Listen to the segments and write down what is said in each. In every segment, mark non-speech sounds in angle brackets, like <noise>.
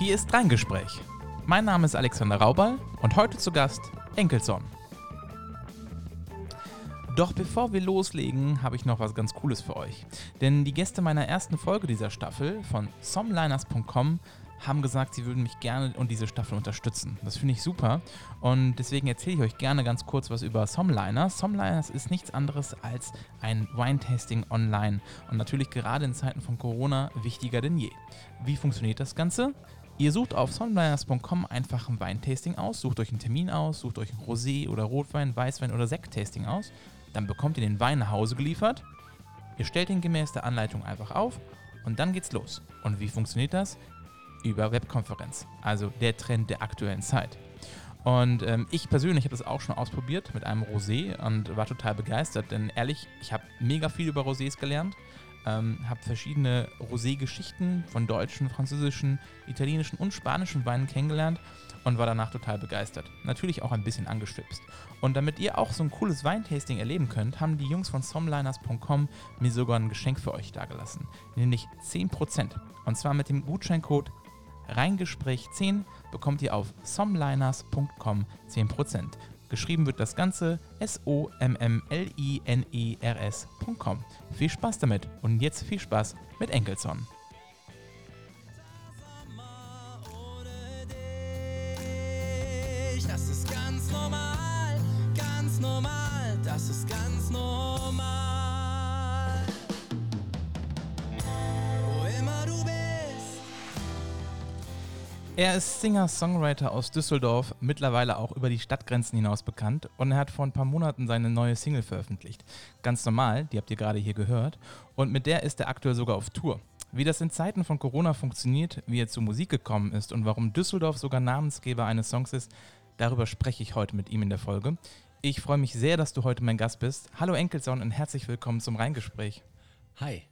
Hier ist Reingespräch. Mein Name ist Alexander Raubal und heute zu Gast Enkelson. Doch bevor wir loslegen, habe ich noch was ganz Cooles für euch. Denn die Gäste meiner ersten Folge dieser Staffel von somliners.com haben gesagt, sie würden mich gerne und diese Staffel unterstützen. Das finde ich super und deswegen erzähle ich euch gerne ganz kurz was über Somliners. Somliners ist nichts anderes als ein Wine-Tasting online und natürlich gerade in Zeiten von Corona wichtiger denn je. Wie funktioniert das Ganze? Ihr sucht auf sonliners.com einfach ein Weintasting aus, sucht euch einen Termin aus, sucht euch ein Rosé oder Rotwein, Weißwein oder Sekttasting aus. Dann bekommt ihr den Wein nach Hause geliefert. Ihr stellt ihn gemäß der Anleitung einfach auf und dann geht's los. Und wie funktioniert das? Über Webkonferenz, also der Trend der aktuellen Zeit. Und ähm, ich persönlich habe das auch schon ausprobiert mit einem Rosé und war total begeistert, denn ehrlich, ich habe mega viel über Rosés gelernt ähm, habe verschiedene Rosé-Geschichten von deutschen, französischen, italienischen und spanischen Weinen kennengelernt und war danach total begeistert. Natürlich auch ein bisschen angeschwipst. Und damit ihr auch so ein cooles Weintasting erleben könnt, haben die Jungs von somliners.com mir sogar ein Geschenk für euch dagelassen. Nämlich 10%. Und zwar mit dem Gutscheincode Reingespräch10 bekommt ihr auf somliners.com 10%. Geschrieben wird das Ganze S-O-M-M-L-I-N-E-R-S.com. Viel Spaß damit und jetzt viel Spaß mit Enkelson. Er ist Singer-Songwriter aus Düsseldorf, mittlerweile auch über die Stadtgrenzen hinaus bekannt und er hat vor ein paar Monaten seine neue Single veröffentlicht. Ganz normal, die habt ihr gerade hier gehört und mit der ist er aktuell sogar auf Tour. Wie das in Zeiten von Corona funktioniert, wie er zur Musik gekommen ist und warum Düsseldorf sogar Namensgeber eines Songs ist, darüber spreche ich heute mit ihm in der Folge. Ich freue mich sehr, dass du heute mein Gast bist. Hallo Enkelson und herzlich willkommen zum Reingespräch. Hi,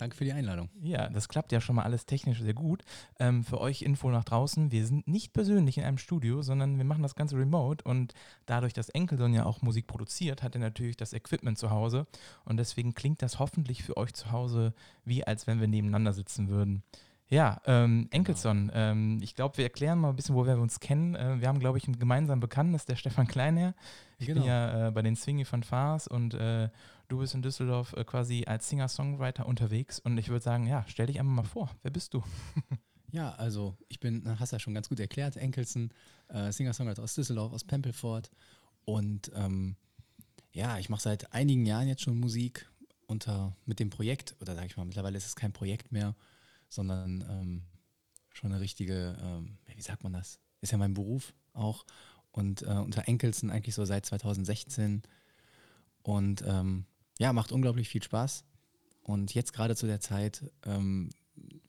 danke für die Einladung. Ja, das klappt ja schon mal alles technisch sehr gut. Ähm, für euch Info nach draußen, wir sind nicht persönlich in einem Studio, sondern wir machen das Ganze remote und dadurch, dass Enkelson ja auch Musik produziert, hat er natürlich das Equipment zu Hause und deswegen klingt das hoffentlich für euch zu Hause wie als wenn wir nebeneinander sitzen würden. Ja, ähm, Enkelson, ähm, ich glaube, wir erklären mal ein bisschen, wo wir uns kennen. Äh, wir haben, glaube ich, einen gemeinsamen Bekannten, das ist der Stefan Kleinherr. Ich bin Genau. ja äh, bei den Swingy Fanfares und äh, du bist in Düsseldorf äh, quasi als Singer-Songwriter unterwegs und ich würde sagen, ja, stell dich einfach mal vor. Wer bist du? <laughs> Ja, also ich bin, hast ja schon ganz gut erklärt, Enkelsen, äh, Singer-Songwriter aus Düsseldorf, aus Pempelfort. Und ähm, ja, ich mache seit einigen Jahren jetzt schon Musik unter mit dem Projekt, oder sage ich mal, mittlerweile ist es kein Projekt mehr, sondern ähm, schon eine richtige, ähm, wie sagt man das? Ist ja mein Beruf auch. Und äh, unter Enkelsen eigentlich so seit 2016. Und ähm, ja, macht unglaublich viel Spaß. Und jetzt gerade zu der Zeit ähm,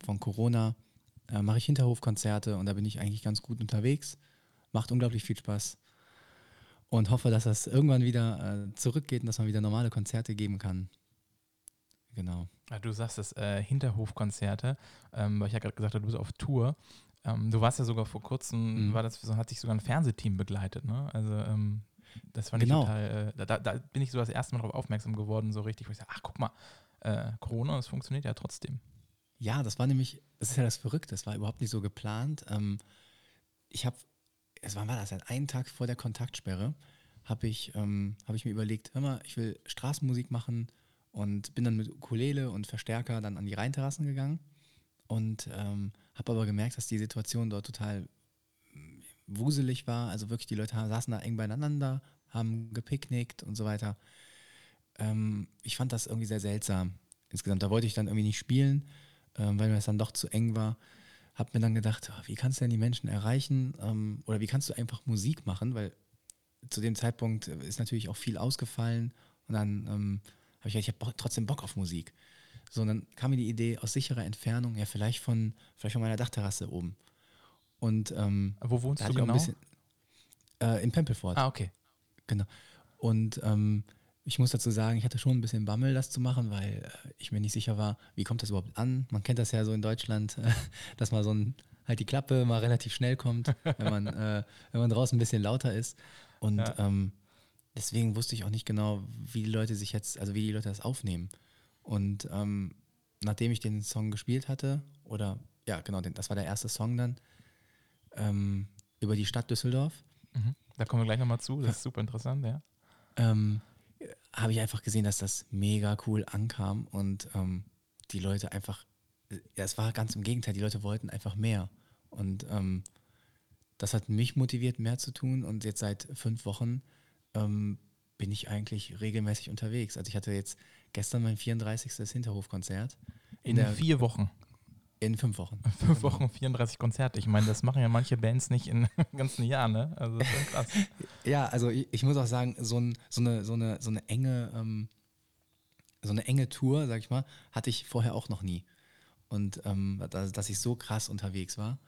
von Corona äh, mache ich Hinterhofkonzerte und da bin ich eigentlich ganz gut unterwegs. Macht unglaublich viel Spaß. Und hoffe, dass das irgendwann wieder äh, zurückgeht und dass man wieder normale Konzerte geben kann. Genau. Ja, du sagst es, äh, Hinterhofkonzerte, ähm, weil ich ja gerade gesagt habe, du bist auf Tour. Ähm, du warst ja sogar vor kurzem, Mhm. war das, so, hat sich sogar ein Fernsehteam begleitet, ne? Also ähm, das fand Genau. ich total, äh, da, da, bin ich so das erste Mal darauf aufmerksam geworden, so richtig, wo ich sage, ach guck mal, äh, Corona, das funktioniert ja trotzdem. Ja, das war nämlich, das ist ja das Verrückte, das war überhaupt nicht so geplant. Ähm, ich habe, es war, war das, einen Tag vor der Kontaktsperre, habe ich, ähm, hab ich mir überlegt, hör mal, ich will Straßenmusik machen und bin dann mit Ukulele und Verstärker dann an die Rheinterrassen gegangen und ähm, habe aber gemerkt, dass die Situation dort total wuselig war. Also wirklich, die Leute saßen da eng beieinander, haben gepicknickt und so weiter. Ähm, ich fand das irgendwie sehr seltsam insgesamt. Da wollte ich dann irgendwie nicht spielen, ähm, weil mir das dann doch zu eng war. Hab mir dann gedacht, oh, wie kannst du denn die Menschen erreichen? Ähm, oder wie kannst du einfach Musik machen? Weil zu dem Zeitpunkt ist natürlich auch viel ausgefallen. Und dann ähm, habe ich gedacht, ich habe trotzdem Bock auf Musik. So, und dann kam mir die Idee aus sicherer Entfernung, ja, vielleicht von, vielleicht von meiner Dachterrasse oben. Und ähm, Wo wohnst du genau? bisschen äh, in Pempelfort. ah, okay. Genau. Und ähm, ich muss dazu sagen, ich hatte schon ein bisschen Bammel, das zu machen, weil äh, ich mir nicht sicher war, wie kommt das überhaupt an? Man kennt das ja so in Deutschland, <laughs> dass mal so ein, halt die Klappe mal relativ schnell kommt, <laughs> wenn man, äh, wenn man draußen ein bisschen lauter ist. Und Ja. ähm, deswegen wusste ich auch nicht genau, wie die Leute sich jetzt, also wie die Leute das aufnehmen. Und ähm, nachdem ich den Song gespielt hatte oder ja, genau, das war der erste Song dann ähm, über die Stadt Düsseldorf. Mhm. Da kommen wir gleich nochmal zu. Das ist super interessant, ja. Ähm, habe ich einfach gesehen, dass das mega cool ankam und ähm, die Leute einfach, ja, es war ganz im Gegenteil, die Leute wollten einfach mehr. Und ähm, das hat mich motiviert, mehr zu tun. Und jetzt seit fünf Wochen ähm, bin ich eigentlich regelmäßig unterwegs. Also ich hatte jetzt gestern mein 34. Hinterhofkonzert. In, der- vier Wochen. In fünf Wochen. Fünf Wochen, 34 Konzerte. Ich meine, das machen ja manche Bands nicht in <laughs> ganzen Jahr, ne? Also das ist krass. Ja, also ich, ich muss auch sagen, so, ein, so, eine, so, eine, so eine enge, ähm, so eine enge Tour, sag ich mal, hatte ich vorher auch noch nie. Und ähm, dass, dass ich so krass unterwegs war.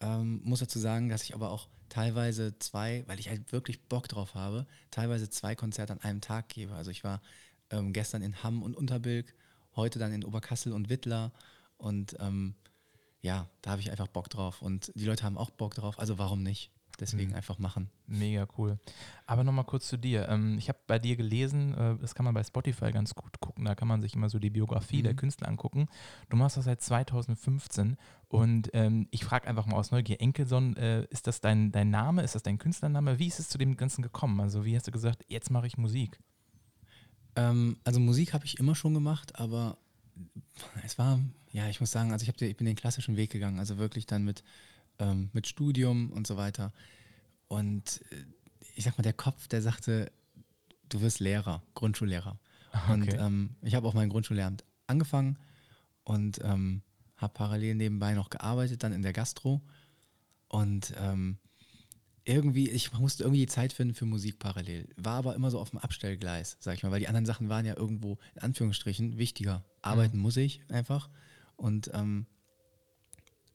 Ähm, muss dazu sagen, dass ich aber auch teilweise zwei, weil ich halt wirklich Bock drauf habe, teilweise zwei Konzerte an einem Tag gebe. Also ich war ähm, gestern in Hamm und Unterbilk, heute dann in Oberkassel und Wittler und ähm, ja, da habe ich einfach Bock drauf und die Leute haben auch Bock drauf, also warum nicht? Deswegen Mhm. einfach machen. Mega cool. Aber nochmal kurz zu dir. Ähm, ich habe bei dir gelesen, äh, das kann man bei Spotify ganz gut gucken, da kann man sich immer so die Biografie der Mhm. Künstler angucken. Du machst das seit 2015 und ähm, ich frage einfach mal aus Neugier, Enkelson, äh, ist das dein, dein Name, ist das dein Künstlername? Wie ist es zu dem Ganzen gekommen? Also wie hast du gesagt, jetzt mache ich Musik? Ähm, also Musik habe ich immer schon gemacht, aber es war, ja, ich muss sagen, also ich, hab, ich bin den klassischen Weg gegangen, also wirklich dann mit, ähm, mit Studium und so weiter. Und äh, ich sag mal, der Kopf, der sagte, du wirst Lehrer, Grundschullehrer. Und Okay. ähm, ich habe auch mein Grundschullehramt angefangen und ähm, habe parallel nebenbei noch gearbeitet, dann in der Gastro. Und ähm, irgendwie, ich musste irgendwie die Zeit finden für Musik parallel. War aber immer so auf dem Abstellgleis, sag ich mal, weil die anderen Sachen waren ja irgendwo in Anführungsstrichen wichtiger. Arbeiten muss ich einfach. Und ähm,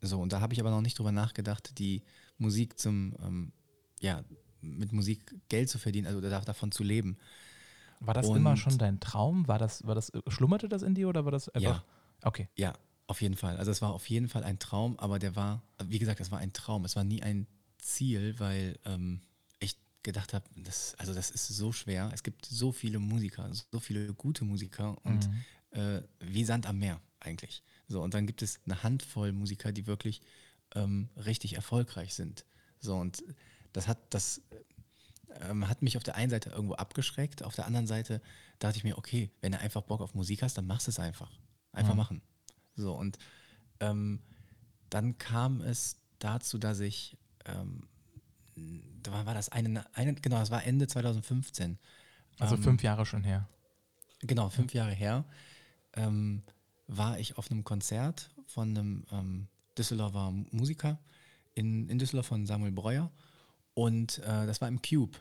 so, und da habe ich aber noch nicht drüber nachgedacht, die Musik zum, ähm, ja, mit Musik Geld zu verdienen, also da- davon zu leben. War das immer Und- schon dein Traum? War das, war das, schlummerte das in dir oder war das einfach? Okay. Ja, auf jeden Fall. Also es war auf jeden Fall ein Traum, aber der war, wie gesagt, es war ein Traum. Es war nie ein Ziel, weil ähm, ich gedacht habe, das, also das ist so schwer. Es gibt so viele Musiker, so viele gute Musiker und Mhm. Äh, wie Sand am Meer eigentlich. So, und dann gibt es eine Handvoll Musiker, die wirklich ähm, richtig erfolgreich sind. So, und das hat, das ähm, hat mich auf der einen Seite irgendwo abgeschreckt, auf der anderen Seite dachte ich mir, okay, wenn du einfach Bock auf Musik hast, dann machst du es einfach. Einfach Mhm. machen. So, und ähm, dann kam es dazu, dass ich, ähm, da war, das eine, eine, genau, das war Ende 2015. Also Ähm, fünf Jahre schon her. Genau, fünf Jahre her, ähm, war ich auf einem Konzert von einem ähm, Düsseldorfer Musiker in, in Düsseldorf von Samuel Breuer. Und äh, das war im Cube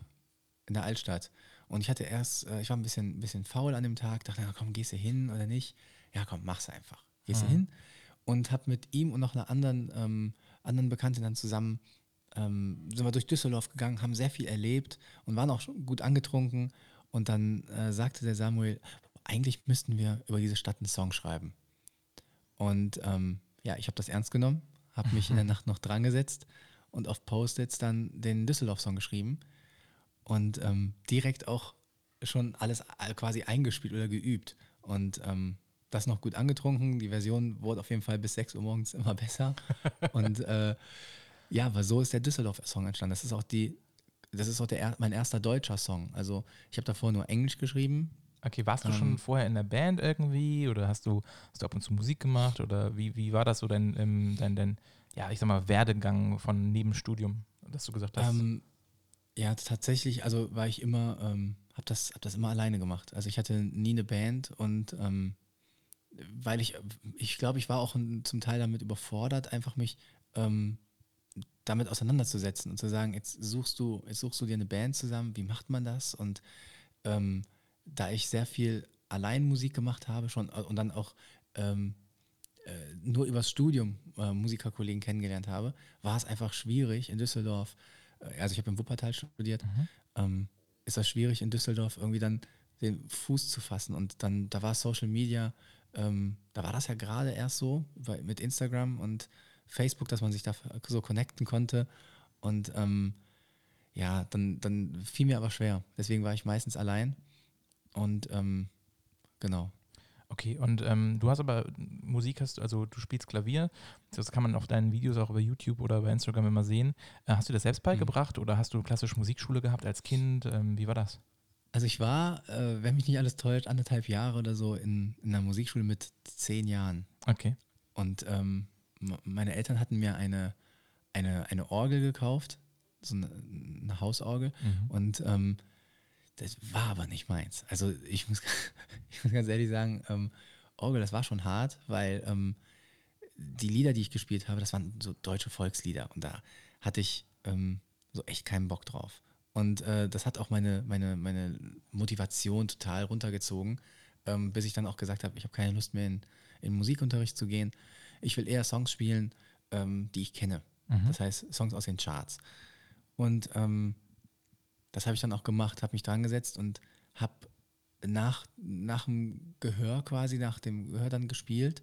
in der Altstadt. Und ich hatte erst, äh, ich war ein bisschen, bisschen faul an dem Tag, dachte, na komm, gehst du hin oder nicht? Ja, komm, mach's einfach. Gehst du Mhm. hin? Und habe mit ihm und noch einer anderen, ähm, anderen Bekannten dann zusammen, ähm, sind wir durch Düsseldorf gegangen, haben sehr viel erlebt und waren auch schon gut angetrunken. Und dann äh, sagte der Samuel, eigentlich müssten wir über diese Stadt einen Song schreiben. Und ähm, ja, ich habe das ernst genommen, habe mich in der <laughs> Nacht noch dran gesetzt und auf Post-its dann den Düsseldorf-Song geschrieben und ähm, direkt auch schon alles quasi eingespielt oder geübt. Und ähm, das noch gut angetrunken. Die Version wurde auf jeden Fall bis 6 Uhr morgens <laughs> immer besser. und äh, ja, aber so ist der Düsseldorf-Song entstanden. Das ist auch die, das ist auch der, er- mein erster deutscher Song. Also ich habe davor nur Englisch geschrieben. Okay, warst du ähm, schon vorher in der Band irgendwie oder hast du, hast du ab und zu Musik gemacht oder wie, wie war das so dein, ähm, dein, dein, ja, ich sag mal, Werdegang von Nebenstudium, dass du gesagt hast? Ähm, ja, tatsächlich, also war ich immer, ähm, habe das, hab das immer alleine gemacht. Also ich hatte nie eine Band und ähm, weil ich, ich glaube, ich war auch zum Teil damit überfordert, einfach mich ähm, damit auseinanderzusetzen und zu sagen, jetzt suchst du, jetzt suchst du dir eine Band zusammen, wie macht man das? Und ähm, da ich sehr viel allein Musik gemacht habe schon äh, und dann auch ähm, äh, nur übers Studium äh, Musikerkollegen kennengelernt habe, war es einfach schwierig in Düsseldorf, äh, also ich habe in Wuppertal studiert, Mhm. ähm, ist das schwierig in Düsseldorf irgendwie dann den Fuß zu fassen und dann, da war Social Media, ähm, da war das ja gerade erst so weil, mit Instagram und Facebook, dass man sich da so connecten konnte und ähm, ja, dann, dann fiel mir aber schwer. Deswegen war ich meistens allein und ähm, genau. Okay, und ähm, du hast aber Musik, hast, also du spielst Klavier, das kann man auf deinen Videos auch über YouTube oder bei Instagram immer sehen. Äh, hast du das selbst beigebracht oder hast du klassische Musikschule gehabt als Kind? Ähm, wie war das? Also ich war, äh, wenn mich nicht alles täuscht, anderthalb Jahre oder so in, in einer Musikschule mit zehn Jahren. Okay. Und ähm, meine Eltern hatten mir eine, eine, eine Orgel gekauft, so eine, eine Hausorgel. Mhm. Und ähm, das war aber nicht meins. Also ich muss, <laughs> ich muss ganz ehrlich sagen, ähm, Orgel, das war schon hart, weil ähm, die Lieder, die ich gespielt habe, das waren so deutsche Volkslieder. Und da hatte ich ähm, so echt keinen Bock drauf. Und äh, das hat auch meine, meine, meine Motivation total runtergezogen, ähm, bis ich dann auch gesagt habe, ich habe keine Lust mehr in, in Musikunterricht zu gehen. Ich will eher Songs spielen, ähm, die ich kenne. Das heißt, Songs aus den Charts. Und ähm, das habe ich dann auch gemacht, habe mich dran gesetzt und habe nach, nach dem Gehör quasi, nach dem Gehör dann gespielt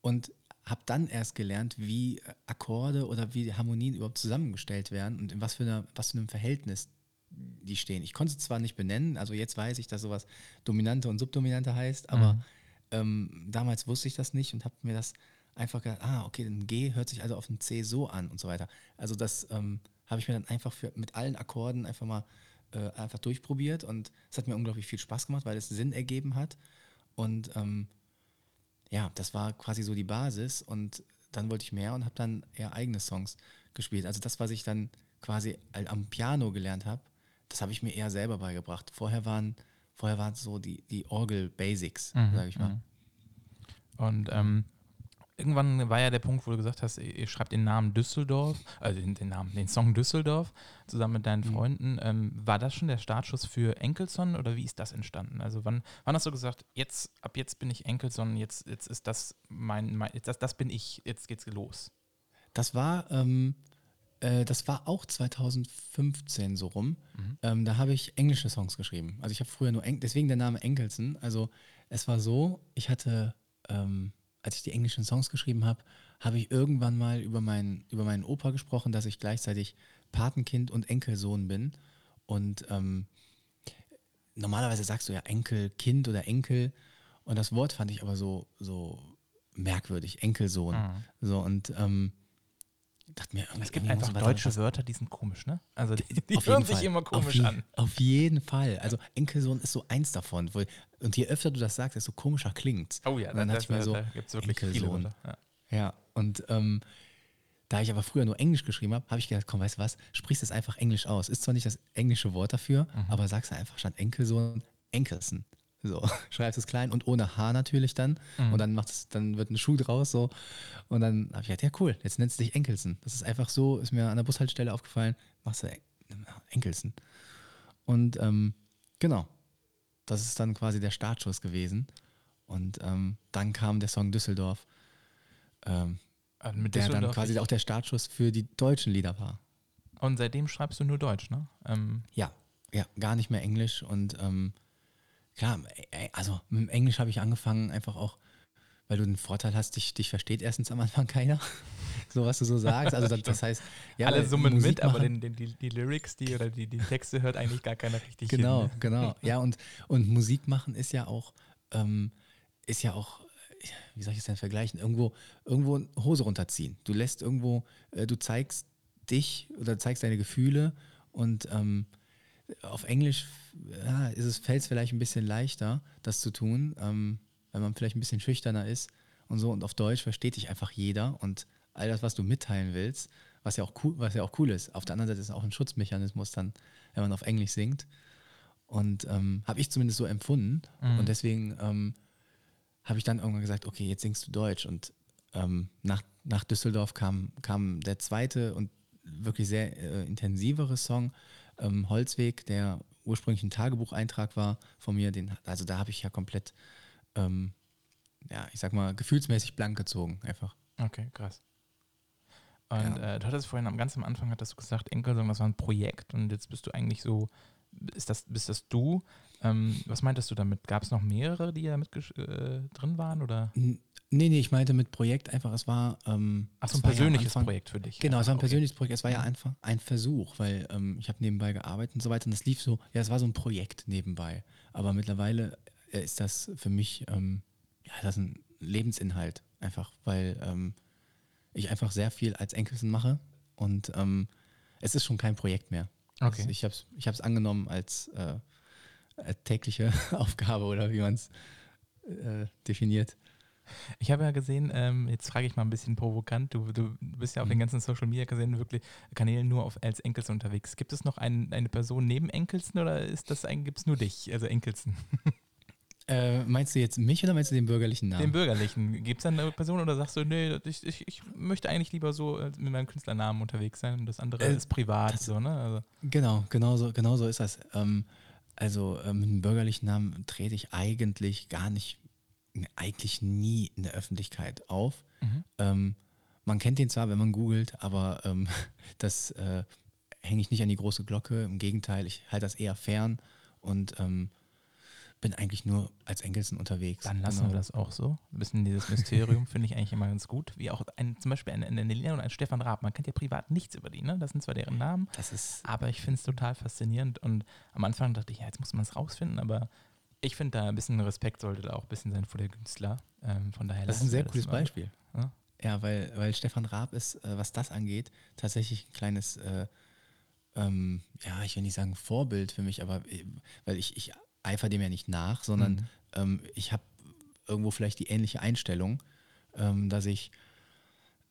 und habe dann erst gelernt, wie Akkorde oder wie Harmonien überhaupt zusammengestellt werden und in was für, einer, was für einem Verhältnis die stehen. Ich konnte es zwar nicht benennen, also jetzt weiß ich, dass sowas Dominante und Subdominante heißt, aber ähm, damals wusste ich das nicht und habe mir das einfach gedacht, ah, okay, ein G hört sich also auf ein C so an und so weiter. Also das ähm, habe ich mir dann einfach für, mit allen Akkorden einfach mal äh, einfach durchprobiert und es hat mir unglaublich viel Spaß gemacht, weil es Sinn ergeben hat und ähm, ja, das war quasi so die Basis und dann wollte ich mehr und habe dann eher eigene Songs gespielt. Also das, was ich dann quasi am Piano gelernt habe, das habe ich mir eher selber beigebracht. Vorher waren, vorher waren so die, die Orgel-Basics, Mhm, sage ich mal. mhm. Und ähm, irgendwann war ja der Punkt, wo du gesagt hast, ihr schreibt den Namen Düsseldorf, also den, den Namen, den Song Düsseldorf zusammen mit deinen Mhm. Freunden. Ähm, war das schon der Startschuss für Enkelson oder wie ist das entstanden? Also wann, wann hast du gesagt, jetzt, ab jetzt bin ich Enkelson, jetzt, jetzt ist das mein, mein jetzt, das, das bin ich, jetzt geht's los. Das war, ähm, äh, das war auch 2015 so rum. Ähm, da habe ich englische Songs geschrieben. Also ich habe früher nur, Eng deswegen der Name Enkelsen. Also es war so, ich hatte, ähm, als ich die englischen Songs geschrieben habe, habe ich irgendwann mal über, meinen über meinen Opa gesprochen, dass ich gleichzeitig Patenkind und Enkelsohn bin. Und ähm, normalerweise sagst du ja Enkelkind oder Enkel. Und das Wort fand ich aber so, so merkwürdig, Enkelsohn. So und ähm, dachte mir, Es gibt einfach deutsche Wörter, die sind komisch, ne? Also die, die auf hören sich Fall. immer auf komisch je, an. Auf jeden Fall. Also Enkelsohn ist so eins davon. Wo, und je öfter du das sagst, desto komischer klingt's. Oh ja, und dann da, dachte ich mir so, da gibt es wirklich viele Enkelsohn. Wörter. Ja. Ja, und ähm, da ich aber früher nur Englisch geschrieben habe, habe ich gedacht, komm, weißt du was, sprichst es einfach Englisch aus. Ist zwar nicht das englische Wort dafür, Mhm. aber sagst du einfach statt Enkelsohn Enkelsen. So, <laughs> schreibst es klein und ohne H natürlich dann. Mhm. Und dann macht es, dann wird ein Schuh draus so. Und dann habe ich gedacht, ja cool, jetzt nennst du dich Enkelsen. Das ist einfach so, ist mir an der Bushaltestelle aufgefallen, machst du En- Enkelsen. Und ähm, genau, das ist dann quasi der Startschuss gewesen. Und ähm, dann kam der Song Düsseldorf, ähm, Also mit der dann quasi auch der Startschuss für die deutschen Lieder war. Und seitdem schreibst du nur Deutsch, ne? Ähm, Ja, ja, gar nicht mehr Englisch und ähm, klar, also mit dem Englisch habe ich angefangen, einfach auch, weil du den Vorteil hast, dich, dich versteht erstens am Anfang keiner, <laughs> so was du so sagst. Also das, das heißt, ja, alle summen Musik mit, aber machen- den, den, die, die Lyrics, die oder die, die Texte hört eigentlich gar keiner richtig Genau, hin. ne? genau. Ja, und, und Musik machen ist ja auch, ähm, ist ja auch, wie soll ich es denn vergleichen? Irgendwo, irgendwo Hose runterziehen. Du lässt irgendwo, äh, du zeigst dich oder zeigst deine Gefühle und ähm, auf Englisch ja, ist es, fällt es vielleicht ein bisschen leichter, das zu tun, ähm, weil man vielleicht ein bisschen schüchterner ist und so. Und auf Deutsch versteht dich einfach jeder und all das, was du mitteilen willst, was ja auch cool, was ja auch cool ist. Auf der anderen Seite ist es auch ein Schutzmechanismus dann, wenn man auf Englisch singt. Und ähm, habe ich zumindest so empfunden. Und deswegen ähm, habe ich dann irgendwann gesagt, okay, jetzt singst du Deutsch. Und ähm, nach, nach Düsseldorf kam, kam der zweite und wirklich sehr äh, intensivere Song, ähm, Holzweg, der ursprünglich ein Tagebucheintrag war von mir. Den, also da habe ich ja komplett, ähm, ja, ich sag mal, gefühlsmäßig blank gezogen, einfach. Okay, krass. Und Ja. äh, du hattest vorhin am ganz am Anfang hattest du gesagt, Enkelsong, das war ein Projekt und jetzt bist du eigentlich so, ist das, bist das du? Ähm, was meintest du damit? Gab es noch mehrere, die da mit äh, drin waren? Oder? Nee, nee, ich meinte mit Projekt einfach, es war. Ähm, Ach so, es ein war ja persönliches Anfang- Projekt für dich. Genau, es war ein Okay. persönliches Projekt. Es war ja einfach ein Versuch, weil ähm, ich habe nebenbei gearbeitet und so weiter. Und das lief so, ja, es war so ein Projekt nebenbei. Aber mittlerweile äh, ist das für mich ähm, ja, das ist ein Lebensinhalt einfach, weil ähm, ich einfach sehr viel als Enkelsen mache und ähm, es ist schon kein Projekt mehr. Okay. Also ich habe es ich hab's angenommen als, äh, als tägliche <laughs> Aufgabe oder wie man es äh, definiert. Ich habe ja gesehen, ähm, jetzt frage ich mal ein bisschen provokant, du, du bist ja auf Mhm. den ganzen Social Media Kanälen wirklich Kanälen nur auf, als Enkelsen unterwegs. Gibt es noch ein, eine Person neben Enkelsen oder ist das ein, gibt es nur dich, also Enkelsen? <laughs> Äh, meinst du jetzt mich oder meinst du den bürgerlichen Namen? Den Bürgerlichen. Gibt es da eine Person oder sagst du, nee, ich, ich, ich möchte eigentlich lieber so äh, mit meinem Künstlernamen unterwegs sein und das andere Äh, ist privat, so, ne? Also, Genau, genau so, genau so ist das. Ähm, also ähm, mit dem bürgerlichen Namen trete ich eigentlich gar nicht, eigentlich nie in der Öffentlichkeit auf. Mhm. Ähm, man kennt den zwar, wenn man googelt, aber ähm, <laughs> das äh, hänge ich nicht an die große Glocke. Im Gegenteil, ich halte das eher fern und ähm, bin eigentlich nur als Enkelsen unterwegs. Dann lassen Genau. wir das auch so. Ein bisschen dieses Mysterium <laughs> finde ich eigentlich immer ganz gut. Wie auch ein, zum Beispiel eine, Lena und ein Stefan Raab. Man kennt ja privat nichts über die, ne? Das sind zwar deren Namen, Das ist aber ich finde es total faszinierend. Und am Anfang dachte ich, ja, jetzt muss man es rausfinden, aber ich finde da ein bisschen Respekt sollte da auch ein bisschen sein vor der Künstler. Ähm, von daher Das ist ein sehr cooles. Beispiel. Ja. Ja, weil, weil Stefan Raab ist, äh, was das angeht, tatsächlich ein kleines, äh, ähm, ja, ich will nicht sagen Vorbild für mich, aber äh, weil ich, ich eifer dem ja nicht nach, sondern Mhm. ähm, ich habe irgendwo vielleicht die ähnliche Einstellung, ähm, dass ich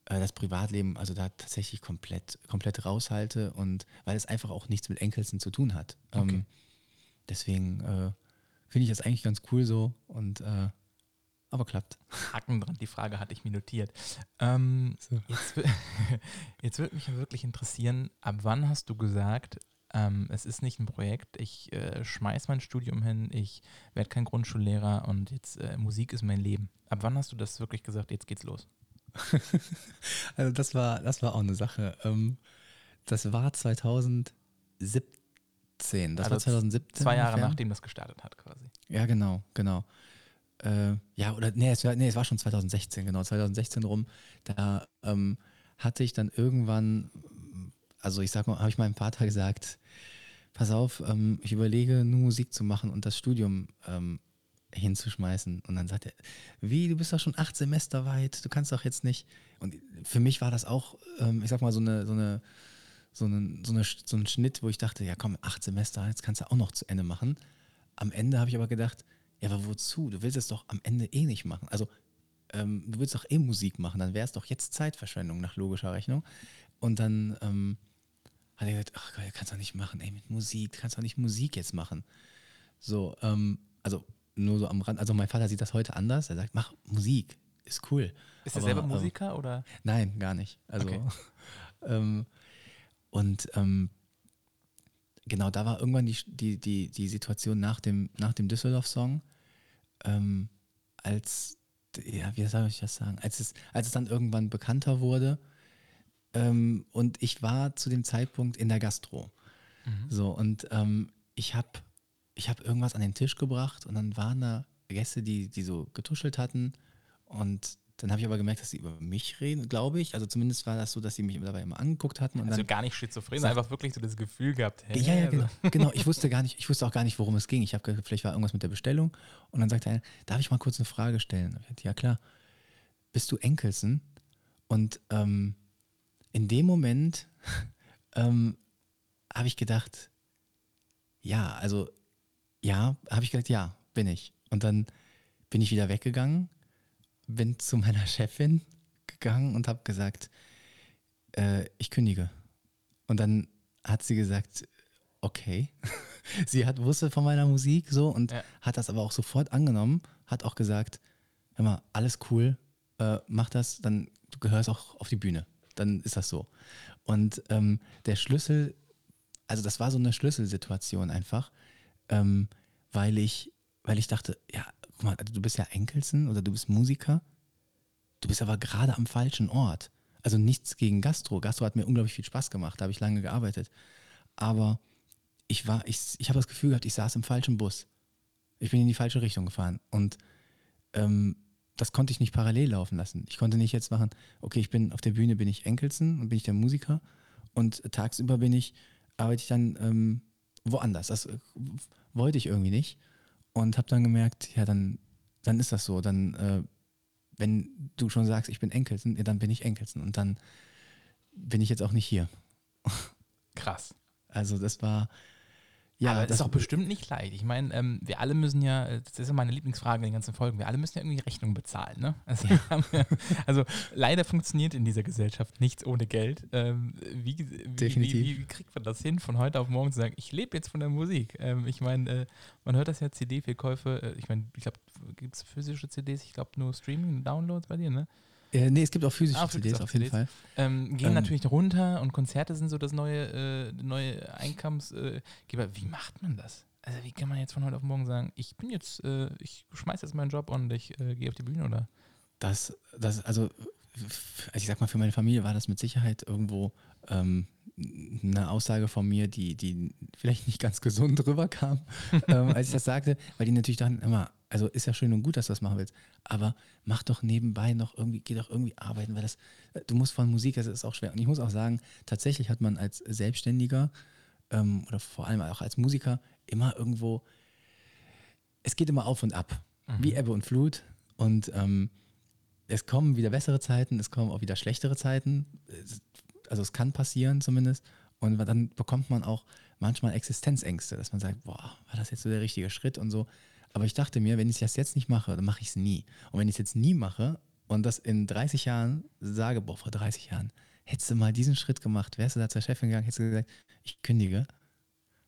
äh, das Privatleben also da tatsächlich komplett, komplett raushalte und weil es einfach auch nichts mit Enkelsen zu tun hat. Okay. Ähm, deswegen äh, finde ich das eigentlich ganz cool so und äh, aber klappt. Haken dran, die Frage hatte ich mir notiert. Ähm, So. Jetzt, <laughs> jetzt würde mich wirklich interessieren, ab wann hast du gesagt, ähm, es ist nicht ein Projekt, ich äh, schmeiß mein Studium hin, ich werde kein Grundschullehrer und jetzt äh, Musik ist mein Leben. Ab wann hast du das wirklich gesagt, jetzt geht's los? <laughs> Also das war, das war auch eine Sache. Ähm, das war 2017. Das Also war 2017. Zwei Jahre ungefähr. nachdem das gestartet hat quasi. Ja, genau, genau. Äh, ja, oder nee es, war, nee, es war schon 2016, genau, 2016 rum. Da ähm, hatte ich dann irgendwann, also ich sag mal, habe ich meinem Vater gesagt, pass auf, ähm, ich überlege nur Musik zu machen und das Studium ähm, hinzuschmeißen. Und dann sagt er, wie, du bist doch schon acht Semester weit, du kannst doch jetzt nicht. Und für mich war das auch, ähm, ich sag mal, so eine, so eine, so, eine, so, eine, so ein Schnitt, wo ich dachte, ja komm, acht Semester, jetzt kannst du auch noch zu Ende machen. Am Ende habe ich aber gedacht, ja, aber wozu? Du willst es doch am Ende eh nicht machen. Also, ähm, du willst doch eh Musik machen, dann wäre es doch jetzt Zeitverschwendung nach logischer Rechnung. Und dann ähm, hat er gesagt, ach Gott, kannst doch nicht machen, ey, mit Musik, du kannst doch nicht Musik jetzt machen. So, ähm, also nur so am Rand, also mein Vater sieht das heute anders, er sagt, mach Musik, ist cool. Ist er selber ähm, Musiker oder? Nein, gar nicht. Also, Okay. <laughs> und ähm, genau, da war irgendwann die, die, die, die Situation nach dem, nach dem Düsseldorf-Song, ähm, als, ja, wie soll ich das sagen, als es, als es dann irgendwann bekannter wurde ähm, und ich war zu dem Zeitpunkt in der Gastro. Mhm. So, und ähm, ich habe ich hab irgendwas an den Tisch gebracht und dann waren da Gäste, die, die so getuschelt hatten. Und dann habe ich aber gemerkt, dass sie über mich reden, glaube ich. Also zumindest war das so, dass sie mich dabei immer angeguckt hatten. Und Also dann, gar nicht schizophren, Sagt- einfach wirklich so das Gefühl gehabt, hey, ja, ja, also- genau, genau. Ich wusste gar nicht, ich wusste auch gar nicht, worum es ging. Ich habe gedacht, vielleicht war irgendwas mit der Bestellung. Und dann sagte einer, darf ich mal kurz eine Frage stellen? Ich sagte, ja klar. Bist du Enkelsen? Und ähm, in dem Moment <laughs> ähm, habe ich gedacht, ja, also ja, habe ich gedacht, ja, bin ich. Und dann bin ich wieder weggegangen, bin zu meiner Chefin gegangen und habe gesagt, äh, ich kündige. Und dann hat sie gesagt, okay. <laughs> sie hat, wusste von meiner Musik so und Ja. hat das aber auch sofort angenommen, hat auch gesagt, hör mal, alles cool, äh, mach das, dann du gehörst auch auf die Bühne. Dann ist das so. Und ähm, der Schlüssel, also das war so eine Schlüsselsituation einfach, ähm, weil ich, weil ich dachte, ja, guck mal, du bist ja Enkelsen oder du bist Musiker, du bist aber gerade am falschen Ort. Also nichts gegen Gastro. Gastro hat mir unglaublich viel Spaß gemacht, da habe ich lange gearbeitet. Aber ich war, ich, ich habe das Gefühl gehabt, ich saß im falschen Bus. Ich bin in die falsche Richtung gefahren. Und ähm, das konnte ich nicht parallel laufen lassen. Ich konnte nicht jetzt machen, okay, ich bin auf der Bühne, bin ich Enkelsen und bin ich der Musiker und tagsüber bin ich, arbeite ich dann ähm, woanders. Das äh, wollte ich irgendwie nicht und habe dann gemerkt, ja, dann dann ist das so. Dann, äh, wenn du schon sagst, ich bin Enkelsen, ja, dann bin ich Enkelsen. Und dann bin ich jetzt auch nicht hier. <laughs> Krass. Also das war, ja, Aber das ist auch bestimmt nicht leicht. Ich meine, ähm, wir alle müssen ja, das ist ja meine Lieblingsfrage in den ganzen Folgen, wir alle müssen ja irgendwie Rechnungen bezahlen. Ne? Also, ja, <laughs> also leider funktioniert in dieser Gesellschaft nichts ohne Geld. Ähm, wie, wie, wie, wie kriegt man das hin, von heute auf morgen zu sagen, ich lebe jetzt von der Musik? Ähm, ich meine, äh, man hört das ja, CD-Verkäufe, äh, ich meine, ich glaube, gibt es physische CDs? Ich glaube nur Streaming, Downloads bei dir, ne? Äh, nee, es gibt auch physische Ah, CDs auf jeden CDs. Fall. Ähm, gehen Ähm, natürlich runter und Konzerte sind so das neue, äh, neue Einkommensgeber. wie macht man das? Also wie kann man jetzt von heute auf morgen sagen, ich bin jetzt, äh, ich schmeiß jetzt meinen Job und ich äh, gehe auf die Bühne oder? Das, das, also, also ich sag mal, für meine Familie war das mit Sicherheit irgendwo ähm, eine Aussage von mir, die, die vielleicht nicht ganz gesund rüberkam, <laughs> ähm, als ich das sagte, weil die natürlich dann immer, also ist ja schön und gut, dass du das machen willst, aber mach doch nebenbei noch irgendwie, geh doch irgendwie arbeiten, weil das, du musst von Musik, das ist auch schwer. Und ich muss auch sagen, tatsächlich hat man als Selbstständiger ähm, oder vor allem auch als Musiker immer irgendwo, es geht immer auf und ab, wie Ebbe und Flut und ähm, es kommen wieder bessere Zeiten, es kommen auch wieder schlechtere Zeiten. Also es kann passieren zumindest. Und dann bekommt man auch manchmal Existenzängste, dass man sagt, boah, war das jetzt so der richtige Schritt und so. Aber ich dachte mir, wenn ich das jetzt nicht mache, dann mache ich es nie. Und wenn ich es jetzt nie mache und das in 30 Jahren sage, boah, vor 30 Jahren, hättest du mal diesen Schritt gemacht, wärst du da zur Chefin gegangen, hättest du gesagt, ich kündige,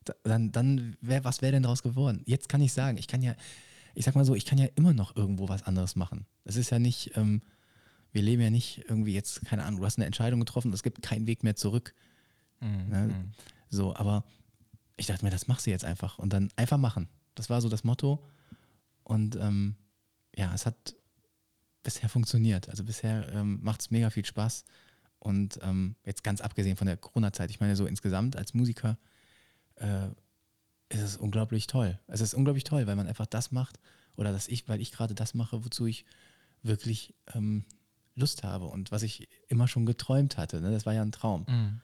da- dann, dann wär, was wäre denn daraus geworden? Jetzt kann ich sagen, ich kann ja, ich sag mal so, ich kann ja immer noch irgendwo was anderes machen. Es ist ja nicht, ähm, wir leben ja nicht irgendwie jetzt, keine Ahnung, du hast eine Entscheidung getroffen, es gibt keinen Weg mehr zurück. Mhm. Ne? mhm. So, aber ich dachte mir, das machst du jetzt einfach und dann einfach machen. Das war so das Motto. Und ähm, ja, es hat bisher funktioniert. Also bisher ähm, macht es mega viel Spaß. Und ähm, jetzt ganz abgesehen von der Corona-Zeit, ich meine, so insgesamt als Musiker äh, ist es unglaublich toll. Es ist unglaublich toll, weil man einfach das macht oder dass ich, weil ich gerade das mache, wozu ich wirklich ähm, Lust habe und was ich immer schon geträumt hatte. Ne? Das war ja ein Traum. Mhm.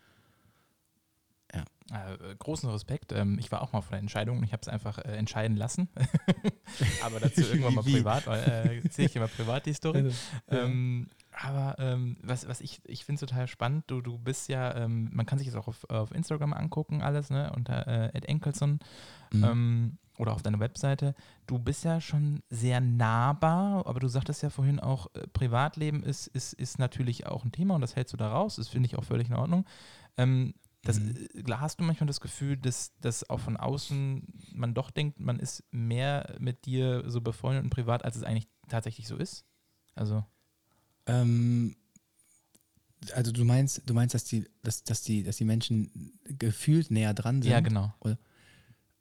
Ja. Äh, großen Respekt. Ähm, ich war auch mal vor der Entscheidung und ich habe es einfach äh, entscheiden lassen. <laughs> Aber dazu irgendwann mal privat, weil äh, erzähle ich dir mal privat die Story. Ähm, aber ähm, was, was ich, ich finde total spannend, du, du bist ja, ähm, man kann sich das auch auf, auf Instagram angucken, alles, ne, unter äh, Enkelson Mhm. ähm, oder auf deiner Webseite. Du bist ja schon sehr nahbar, aber du sagtest ja vorhin auch, äh, Privatleben ist, ist, ist natürlich auch ein Thema und das hältst du da raus, das finde ich auch völlig in Ordnung. Ähm, das, Mhm. äh, hast du manchmal das Gefühl, dass, dass auch von außen man doch denkt, man ist mehr mit dir so befreundet und privat, als es eigentlich tatsächlich so ist? Also, Ähm, also du meinst, du meinst, dass die, dass, dass die, dass die Menschen gefühlt näher dran sind? ja, genau.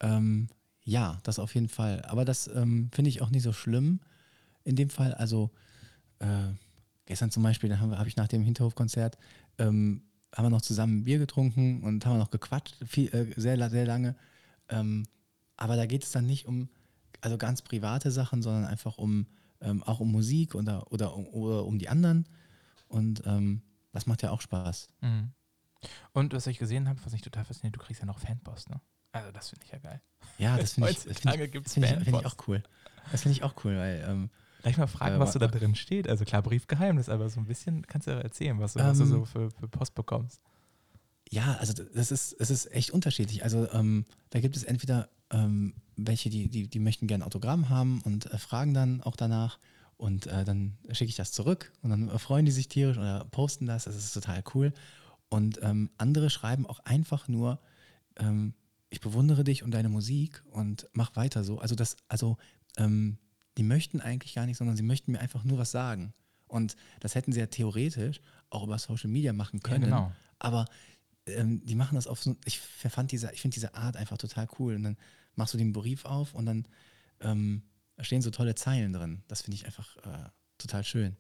Ähm, ja, das auf jeden Fall. Aber das ähm, finde ich auch nicht so schlimm. In dem Fall, also äh, gestern zum Beispiel, da habe hab ich nach dem Hinterhofkonzert, ähm, haben wir noch zusammen ein Bier getrunken und haben noch gequatscht, viel, äh, sehr, sehr lange. Ähm, aber da geht es dann nicht um, also ganz private Sachen, sondern einfach um, ähm, auch um Musik oder, oder, um- oder um die anderen. Und ähm, das macht ja auch Spaß. Mhm. Und was ich gesehen habe, was mich total fasziniert, du kriegst ja noch Fanpost, ne? Also das finde ich ja geil. Ja, das finde ich, <laughs> das find ich, find ich, find ich auch cool. Das finde ich auch cool, weil ähm, Gleich mal fragen, Äh, was so da drin steht. Also klar, Briefgeheimnis, aber so ein bisschen kannst du ja erzählen, was, du- was du Ähm, so für, für Post bekommst. Ja, also das ist, es ist echt unterschiedlich. Also ähm, da gibt es entweder ähm, welche, die, die, die möchten gerne Autogramm haben und äh, fragen dann auch danach und äh, dann schicke ich das zurück und dann freuen die sich tierisch oder posten das. Das ist total cool. Und ähm, andere schreiben auch einfach nur, ähm, ich bewundere dich und deine Musik und mach weiter so. Also das, also ähm, die möchten eigentlich gar nicht, sondern sie möchten mir einfach nur was sagen. Und das hätten sie ja theoretisch auch über Social Media machen Ja, können. genau. Aber ähm, die machen das auf so, ich fand diese, ich finde diese Art einfach total cool. Und dann machst du den Brief auf und dann ähm, stehen so tolle Zeilen drin. Das finde ich einfach äh, total schön.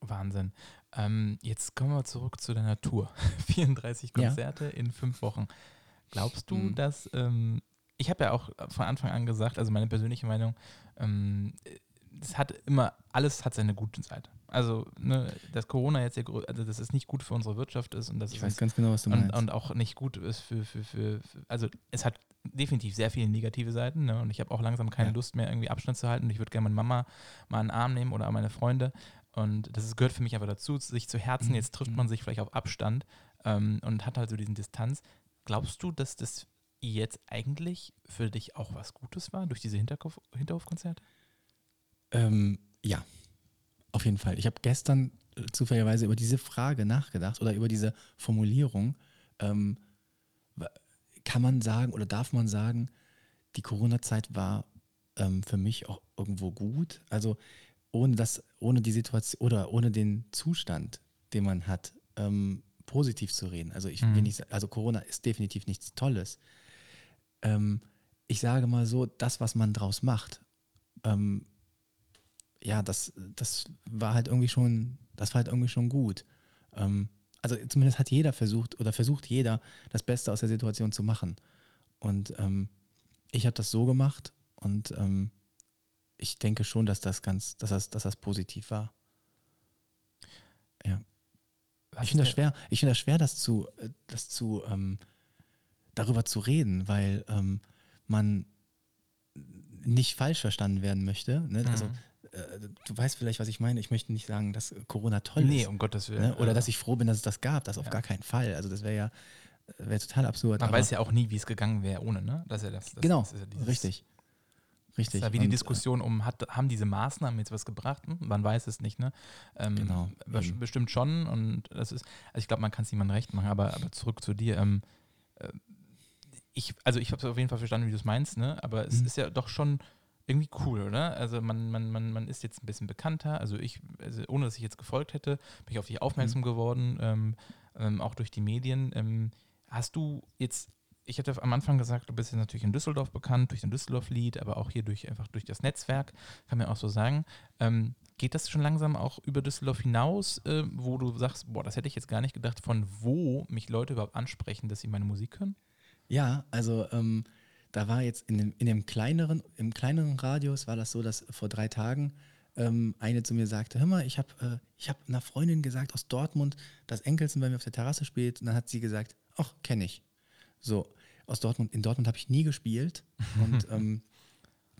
Wahnsinn. Ähm, jetzt kommen wir zurück zu deiner Tour. 34 Ja. Konzerte in fünf Wochen. Glaubst du, Mhm. dass, ähm, ich habe ja auch von Anfang an gesagt, also meine persönliche Meinung, ähm, es hat immer, alles hat seine gute Seite. Also, ne, dass Corona jetzt, grö- also dass es nicht gut für unsere Wirtschaft ist und dass Ich weiß ganz genau, was du und, meinst. und auch nicht gut ist für, für, für, für, also es hat definitiv sehr viele negative Seiten. Ne? Und ich habe auch langsam keine Ja. Lust mehr, irgendwie Abstand zu halten. Und ich würde gerne meine Mama mal in den Arm nehmen oder meine Freunde. Und das gehört für mich aber dazu, sich zu Herzen. Mhm. Jetzt trifft Mhm. man sich vielleicht auf Abstand ähm, und hat halt so diesen Distanz. Glaubst du, dass das jetzt eigentlich für dich auch was Gutes war durch diese Hinterkopf Hinterhofkonzerte? Ähm, ja, auf jeden Fall. Ich habe gestern äh, zufälligerweise über diese Frage nachgedacht oder über diese Formulierung. Ähm, kann man sagen oder darf man sagen, die Corona-Zeit war ähm, für mich auch irgendwo gut? Also ohne das, ohne die Situation oder ohne den Zustand, den man hat, ähm, positiv zu reden. Also ich Mhm. will nicht, also Corona ist definitiv nichts Tolles. Ähm, ich sage mal so, das, was man draus macht, ähm, ja, das, das war halt irgendwie schon, das war halt irgendwie schon gut. Ähm, also zumindest hat jeder versucht oder versucht jeder, das Beste aus der Situation zu machen. Und ähm, ich habe das so gemacht und ähm, ich denke schon, dass das ganz, dass das, dass das positiv war. Ja. Was Ich finde das schwer, ich finde das schwer, das zu, äh, das zu, ähm, darüber zu reden, weil ähm, man nicht falsch verstanden werden möchte. Ne? Also Mhm. äh, du weißt vielleicht, was ich meine. Ich möchte nicht sagen, dass Corona toll nee, ist. um Gottes Willen. Ne? Oder Äh, dass ich froh bin, dass es das gab. Das auf Ja. gar keinen Fall. Also das wäre ja wäre total absurd. Man weiß ja auch nie, wie es gegangen wäre ohne, ne? Das ja das. das genau, das ist ja dieses- richtig. Das Richtig. ist ja wie die äh, Diskussion um, hat, haben diese Maßnahmen jetzt was gebracht? Hm? Man weiß es nicht, ne? Ähm, Genau. Bestimmt schon. Und das ist, also ich glaube, man kann es niemandem recht machen, aber, aber zurück zu dir. Ähm, äh, ich, also ich habe es auf jeden Fall verstanden, wie du es meinst, ne? Aber es Mhm. ist ja doch schon irgendwie cool, oder? Also man, man, man, man ist jetzt ein bisschen bekannter. Also ich, also ohne dass ich jetzt gefolgt hätte, bin ich auf dich Mhm. aufmerksam geworden, ähm, ähm, auch durch die Medien. Ähm, hast du jetzt ich hatte am Anfang gesagt, du bist jetzt natürlich in Düsseldorf bekannt, durch den Düsseldorf-Lied, aber auch hier durch einfach durch das Netzwerk, kann man auch so sagen. Ähm, geht das schon langsam auch über Düsseldorf hinaus, äh, wo du sagst, boah, das hätte ich jetzt gar nicht gedacht, von wo mich Leute überhaupt ansprechen, dass sie meine Musik hören? Ja, also ähm, da war jetzt in dem, in dem kleineren, im kleineren Radius war das so, dass vor drei Tagen ähm, eine zu mir sagte, hör mal, ich habe äh, ich hab einer Freundin gesagt aus Dortmund, dass Enkelsen bei mir auf der Terrasse spielt. Und dann hat sie gesagt, ach, kenne ich. So, aus Dortmund, in Dortmund habe ich nie gespielt <laughs> und ähm,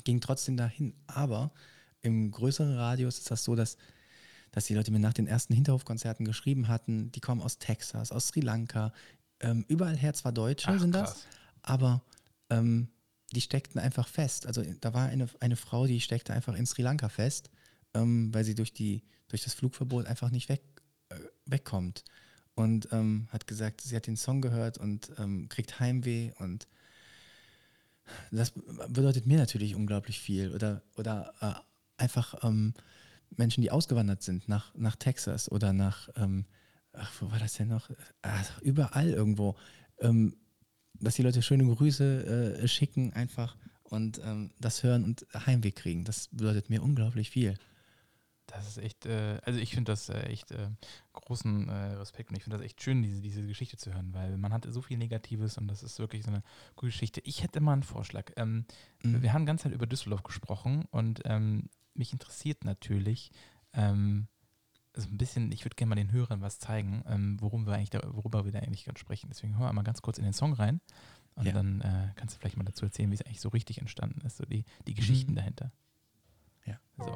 ging trotzdem dahin. Aber im größeren Radius ist das so, dass, dass die Leute mir nach den ersten Hinterhofkonzerten geschrieben hatten, die kommen aus Texas, aus Sri Lanka, ähm, überall her zwar Deutsche Ach, sind das, krass. aber ähm, die steckten einfach fest. Also da war eine, eine Frau, die steckte einfach in Sri Lanka fest, ähm, weil sie durch, die, durch das Flugverbot einfach nicht weg, äh, wegkommt. Und ähm, hat gesagt, sie hat den Song gehört und ähm, kriegt Heimweh und das bedeutet mir natürlich unglaublich viel. Oder, oder äh, einfach ähm, Menschen, die ausgewandert sind nach, nach Texas oder nach, ähm, ach, wo war das denn noch? Ach, überall irgendwo. Ähm, dass die Leute schöne Grüße äh, schicken einfach und ähm, das hören und Heimweh kriegen. Das bedeutet mir unglaublich viel. Das ist echt, äh, also ich finde das äh, echt äh, großen äh, Respekt und ich finde das echt schön, diese, diese Geschichte zu hören, weil man hat so viel Negatives und das ist wirklich so eine gute Geschichte. Ich hätte mal einen Vorschlag. Ähm, Mhm. Wir haben ganz Zeit über Düsseldorf gesprochen und ähm, mich interessiert natürlich ähm, so ein bisschen, ich würde gerne mal den Hörern was zeigen, ähm, worum wir eigentlich da, worüber wir da eigentlich gerade sprechen. Deswegen hören wir mal ganz kurz in den Song rein und Ja. dann äh, kannst du vielleicht mal dazu erzählen, wie es eigentlich so richtig entstanden ist, so die, die Geschichten Mhm. dahinter. Ja. So.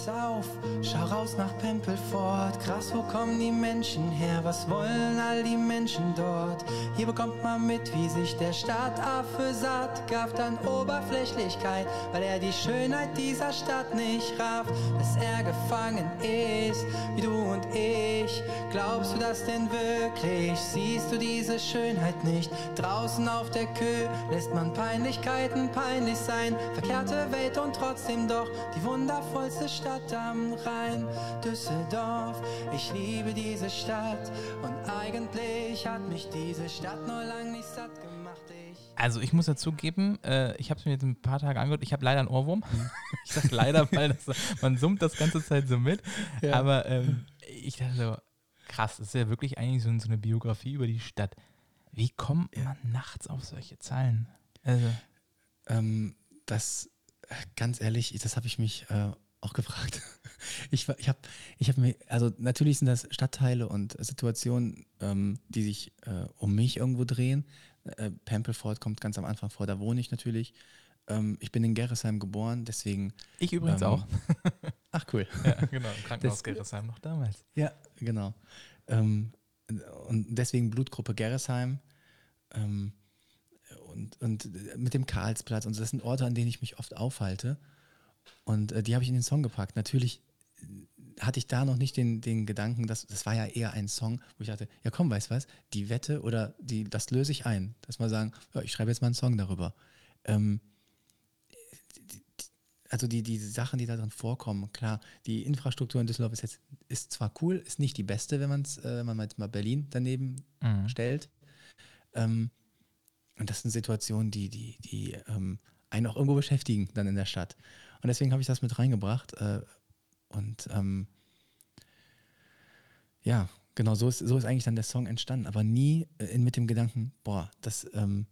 Morgens auf, schau raus nach Pimpelfort. Krass, wo kommen die Menschen her? Was wollen all die Menschen dort? Hier bekommt man mit, wie sich der Stadtaffe satt gafft an Oberflächlichkeit, weil er die Schönheit dieser Stadt nicht rafft. Dass er gefangen ist, wie du und ich. Glaubst du das denn wirklich? Siehst du diese Schönheit nicht? Draußen auf der Kö lässt man Peinlichkeiten peinlich sein. Verkehrte Welt und trotzdem doch die wundervollste Stadt am Rhein. Düsseldorf, ich liebe diese Stadt. Und eigentlich hat mich diese Stadt nur lang nicht satt gemacht. Ich Also ich muss dazugeben, äh, ich habe es mir jetzt ein paar Tage angehört, ich habe leider einen Ohrwurm. <laughs> ich sage leider, weil das, man summt das ganze Zeit so mit. Ja. Aber ähm, ich dachte so, krass, das ist ja wirklich eigentlich so, so eine Biografie über die Stadt. Wie kommt man nachts auf solche Zahlen? Also, Ähm, das, äh, ganz ehrlich, das habe ich mich äh, auch gefragt. <laughs> Ich, ich habe ich hab mir, also natürlich sind das Stadtteile und Situationen, ähm, die sich äh, um mich irgendwo drehen. Äh, Pempelfort kommt ganz am Anfang vor, da wohne ich natürlich. Ähm, ich bin in Gerresheim geboren, deswegen. ich übrigens ähm, auch. <laughs> Ach cool. Ja, genau, im Krankenhaus Das- Gerresheim noch damals. Ja, genau. Ähm, und deswegen Blutgruppe Gerresheim. Ähm, und, und mit dem Karlsplatz. Und das sind Orte, an denen ich mich oft aufhalte. Und äh, die habe ich in den Song gepackt. Natürlich äh, hatte ich da noch nicht den, den Gedanken, dass das war ja eher ein Song, wo ich dachte, ja komm, weißt du was, die Wette oder die, das löse ich ein. Dass wir sagen, ja, ich schreibe jetzt mal einen Song darüber. Ähm, also die, die Sachen, die da drin vorkommen, klar, die Infrastruktur in Düsseldorf ist jetzt ist zwar cool, ist nicht die beste, wenn man es, äh, wenn man jetzt mal Berlin daneben Mhm. stellt. Ähm, und das sind Situationen, die, die, die ähm, einen auch irgendwo beschäftigen dann in der Stadt. Und deswegen habe ich das mit reingebracht. Äh, und ähm, ja, genau, so ist, so ist eigentlich dann der Song entstanden, aber nie äh, mit dem Gedanken, boah, das, ähm,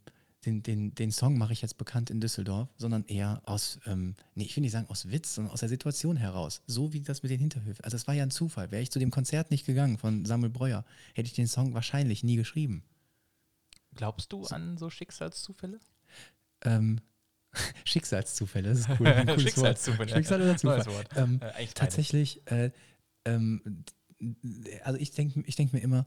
den, den, den Song mache ich jetzt bekannt in Düsseldorf, sondern eher aus, ähm, nee, ich will nicht sagen aus Witz, sondern aus der Situation heraus. So wie das mit den Hinterhöfen. Also es war ja ein Zufall. Wäre ich zu dem Konzert nicht gegangen von Samuel Breuer, hätte ich den Song wahrscheinlich nie geschrieben. Glaubst du an so Schicksalszufälle? Ähm, <laughs> Schicksalszufälle, das ist cool. Ein <laughs> cooles Schicksalszufälle. Wort. Schicksal oder Zufall? Wort. Ähm, Äh, tatsächlich, äh, ähm, also ich denke ich denk mir immer,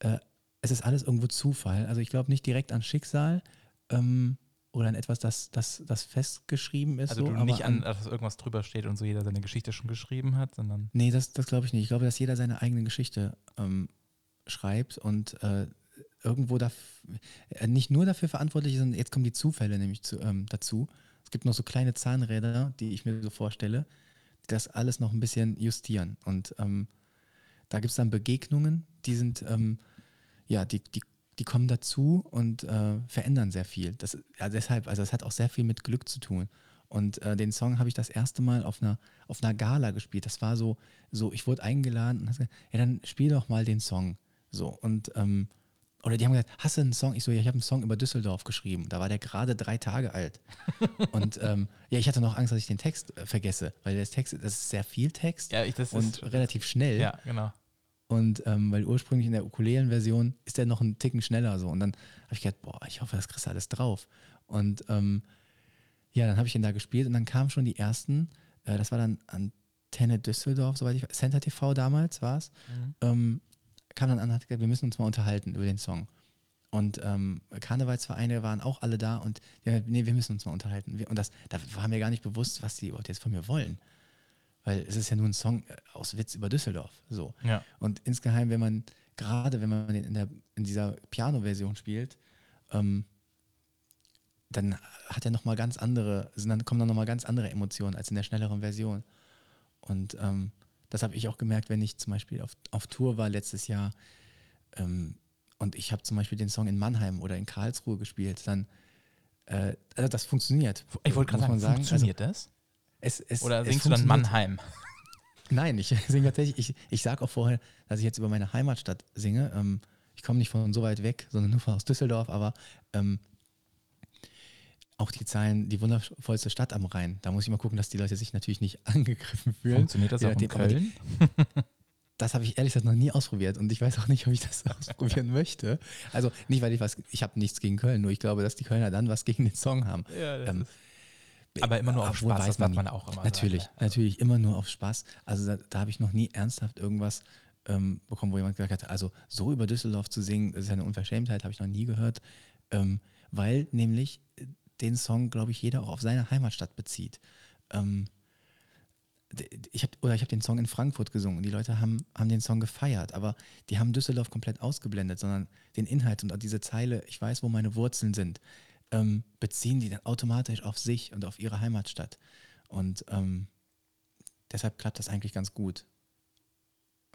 äh, es ist alles irgendwo Zufall. Also ich glaube nicht direkt an Schicksal ähm, oder an etwas, das, das, das festgeschrieben ist. Also so, du nicht an, dass irgendwas drüber steht und so jeder seine Geschichte schon geschrieben hat, sondern Nee, das, das glaube ich nicht. Ich glaube, dass jeder seine eigene Geschichte ähm, schreibt und äh, irgendwo daf äh, nicht nur dafür verantwortlich ist, sondern jetzt kommen die Zufälle nämlich zu, ähm, dazu. Es gibt noch so kleine Zahnräder, die ich mir so vorstelle, die das alles noch ein bisschen justieren. Und ähm, da gibt es dann Begegnungen, die sind, ähm, ja, die, die, die kommen dazu und äh, verändern sehr viel. Das, ja, deshalb, also es hat auch sehr viel mit Glück zu tun. Und äh, den Song habe ich das erste Mal auf einer, auf einer Gala gespielt. Das war so, so ich wurde eingeladen und gesagt, ja, dann spiel doch mal den Song. So, und, ähm, oder die haben gesagt, hast du einen Song? Ich so, ja, ich habe einen Song über Düsseldorf geschrieben. Da war der gerade drei Tage alt. <laughs> und ähm, ja, ich hatte noch Angst, dass ich den Text äh, vergesse, weil der Text, das ist sehr viel Text ja, ich, und ist relativ schnell. ja genau. Und ähm, weil ursprünglich in der Ukulelen-Version ist der noch einen Ticken schneller so. Und dann habe ich gedacht, boah, ich hoffe, das kriegst du alles drauf. Und ähm, ja, dann habe ich ihn da gespielt und dann kamen schon die ersten, äh, das war dann Antenne Düsseldorf, soweit ich weiß, Center TV damals war es, Mhm. ähm, kam dann an und hat gesagt, wir müssen uns mal unterhalten über den Song. Und ähm, Karnevalsvereine waren auch alle da und ja, nee, wir müssen uns mal unterhalten. Wir, und das, da war mir gar nicht bewusst, was die überhaupt jetzt von mir wollen. Weil es ist ja nur ein Song äh, aus Witz über Düsseldorf. So. Ja. Und insgeheim, wenn man, gerade wenn man in, der, in dieser Piano-Version spielt, ähm, dann hat er nochmal ganz andere, dann kommen dann nochmal ganz andere Emotionen als in der schnelleren Version. Und ähm, das habe ich auch gemerkt, wenn ich zum Beispiel auf, auf Tour war letztes Jahr ähm, und ich habe zum Beispiel den Song in Mannheim oder in Karlsruhe gespielt, dann, äh, also das funktioniert. Ich wollte gerade muss sagen, man funktioniert das? Also, es, es, Oder singst du dann. Mannheim? <laughs> Nein, ich singe tatsächlich, ich, ich sage auch vorher, dass ich jetzt über meine Heimatstadt singe. Ähm, ich komme nicht von so weit weg, sondern nur von aus Düsseldorf, aber ähm, auch die Zahlen, die wundervollste Stadt am Rhein. Da muss ich mal gucken, dass die Leute sich natürlich nicht <laughs> angegriffen fühlen. Funktioniert das auch in Köln? <laughs> Das habe ich ehrlich gesagt noch nie ausprobiert und ich weiß auch nicht, ob ich das <laughs> ausprobieren möchte. Also nicht, weil ich was, ich habe nichts gegen Köln, nur ich glaube, dass die Kölner dann was gegen den Song haben. Ja, Ähm, aber immer nur auf Spaß, weiß das man auch immer Natürlich, sagen. natürlich, immer nur auf Spaß. Also da, da habe ich noch nie ernsthaft irgendwas ähm, bekommen, wo jemand gesagt hat, also so über Düsseldorf zu singen, das ist ja eine Unverschämtheit, habe ich noch nie gehört, ähm, weil nämlich äh, den Song, glaube ich, jeder auch auf seine Heimatstadt bezieht. Ähm, ich habe oder ich habe den Song in Frankfurt gesungen und die Leute haben, haben den Song gefeiert, aber die haben Düsseldorf komplett ausgeblendet, sondern den Inhalt und diese Zeile, ich weiß, wo meine Wurzeln sind, ähm, beziehen die dann automatisch auf sich und auf ihre Heimatstadt. Und ähm, deshalb klappt das eigentlich ganz gut.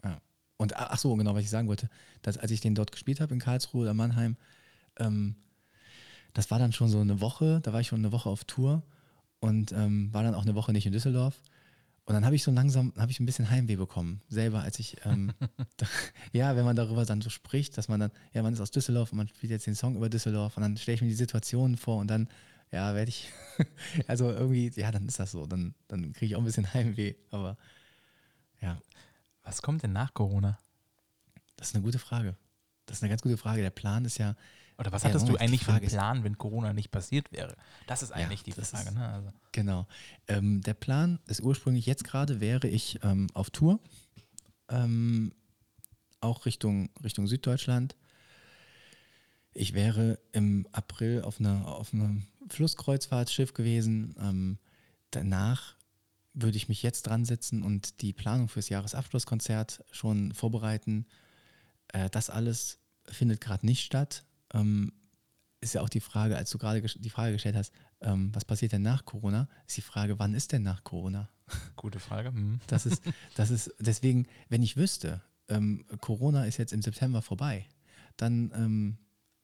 Ja. Und ach so, genau, was ich sagen wollte, dass als ich den dort gespielt habe in Karlsruhe oder Mannheim, ähm, das war dann schon so eine Woche, da war ich schon eine Woche auf Tour und ähm, war dann auch eine Woche nicht in Düsseldorf. Und dann habe ich so langsam, habe ich ein bisschen Heimweh bekommen, selber, als ich, ähm, <laughs> da, ja, wenn man darüber dann so spricht, dass man dann, ja, man ist aus Düsseldorf und man spielt jetzt den Song über Düsseldorf und dann stelle ich mir die Situation vor und dann, ja, werde ich, <laughs> also irgendwie, ja, dann ist das so, dann, dann kriege ich auch ein bisschen Heimweh, aber ja. Was kommt denn nach Corona? Das ist eine gute Frage. Das ist eine ganz gute Frage. Der Plan ist ja. Oder was Ja, hattest du die eigentlich für einen Plan, wenn Corona nicht passiert wäre? Das ist eigentlich die das Frage. ist- Ne? Also, Genau. Ähm, der Plan ist ursprünglich jetzt gerade, wäre ich ähm, auf Tour, ähm, auch Richtung, Richtung Süddeutschland. Ich wäre im April auf, einer auf einem Flusskreuzfahrtschiff gewesen. Ähm, danach würde ich mich jetzt dran setzen und die Planung fürs Jahresabschlusskonzert schon vorbereiten. Äh, das alles findet gerade nicht statt. Ähm, ist ja auch die Frage, als du gerade die Frage gestellt hast, ähm, was passiert denn nach Corona, ist die Frage, wann ist denn nach Corona? gute Frage. Hm. Das ist, das ist deswegen, wenn ich wüsste, ähm, Corona ist jetzt im September vorbei, dann ähm,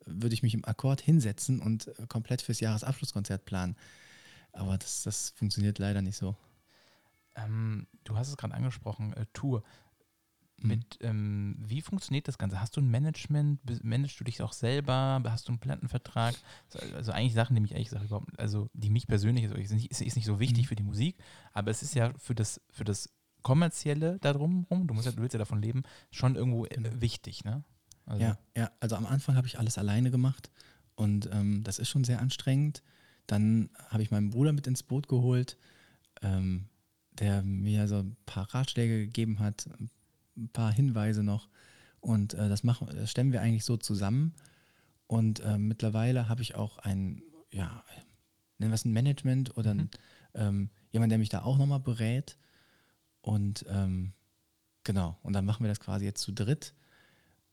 würde ich mich im Akkord hinsetzen und komplett fürs Jahresabschlusskonzert planen. Aber das, das funktioniert leider nicht so. Ähm, du hast es gerade angesprochen, äh, Tour. Mhm. Mit, ähm, wie funktioniert das Ganze? Hast du ein Management? Managst du dich auch selber? Hast du einen Plattenvertrag? Also eigentlich Sachen, die mich ehrlich gesagt überhaupt, also die mich persönlich, also ist nicht, ist, ist nicht so wichtig Mhm. für die Musik, aber es ist ja für das, für das Kommerzielle da drumherum, du musst ja, du willst ja davon leben, schon irgendwo äh, Genau. wichtig, ne? Also, Ja, ja, also am Anfang habe ich alles alleine gemacht und ähm, das ist schon sehr anstrengend. Dann habe ich meinen Bruder mit ins Boot geholt, ähm, der mir so ein paar Ratschläge gegeben hat, ein paar Hinweise noch. Und äh, das, machen, das stemmen wir eigentlich so zusammen. Und äh, mittlerweile habe ich auch ein, ja, nennen wir es ein Management oder ein, ähm, jemand, der mich da auch nochmal berät. Und ähm, genau, und dann machen wir das quasi jetzt zu dritt.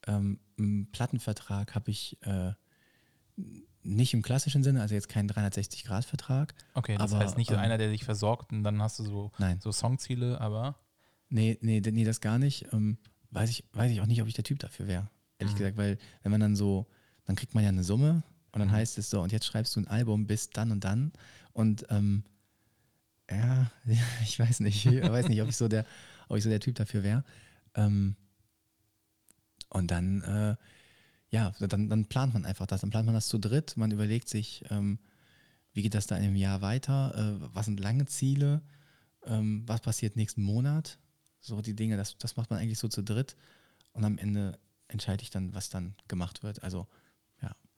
Ähm, einen Plattenvertrag habe ich äh, nicht im klassischen Sinne, also jetzt keinen 360-Grad-Vertrag. Okay, das Aber, heißt nicht ähm, einer, der dich versorgt und dann hast du so, Nein. so Songziele, aber Nee, nee, nee, das gar nicht. Ähm, weiß, ich, weiß ich auch nicht, ob ich der Typ dafür wäre. Ehrlich Mhm. gesagt, weil wenn man dann so, dann kriegt man ja eine Summe und dann Mhm. heißt es so, und jetzt schreibst du ein Album bis dann und dann. Und ähm, ja, <laughs> ich weiß nicht. Ich weiß nicht, ob ich so der, ob ich so der Typ dafür wäre. Ähm, und dann, äh, ja, dann, dann plant man einfach das. Dann plant man das zu dritt. Man überlegt sich, ähm, wie geht das da in einem Jahr weiter? Äh, was sind lange Ziele? Ähm, was passiert nächsten Monat? So die Dinge, das, das macht man eigentlich so zu dritt. Und am Ende entscheide ich dann, was dann gemacht wird. Also,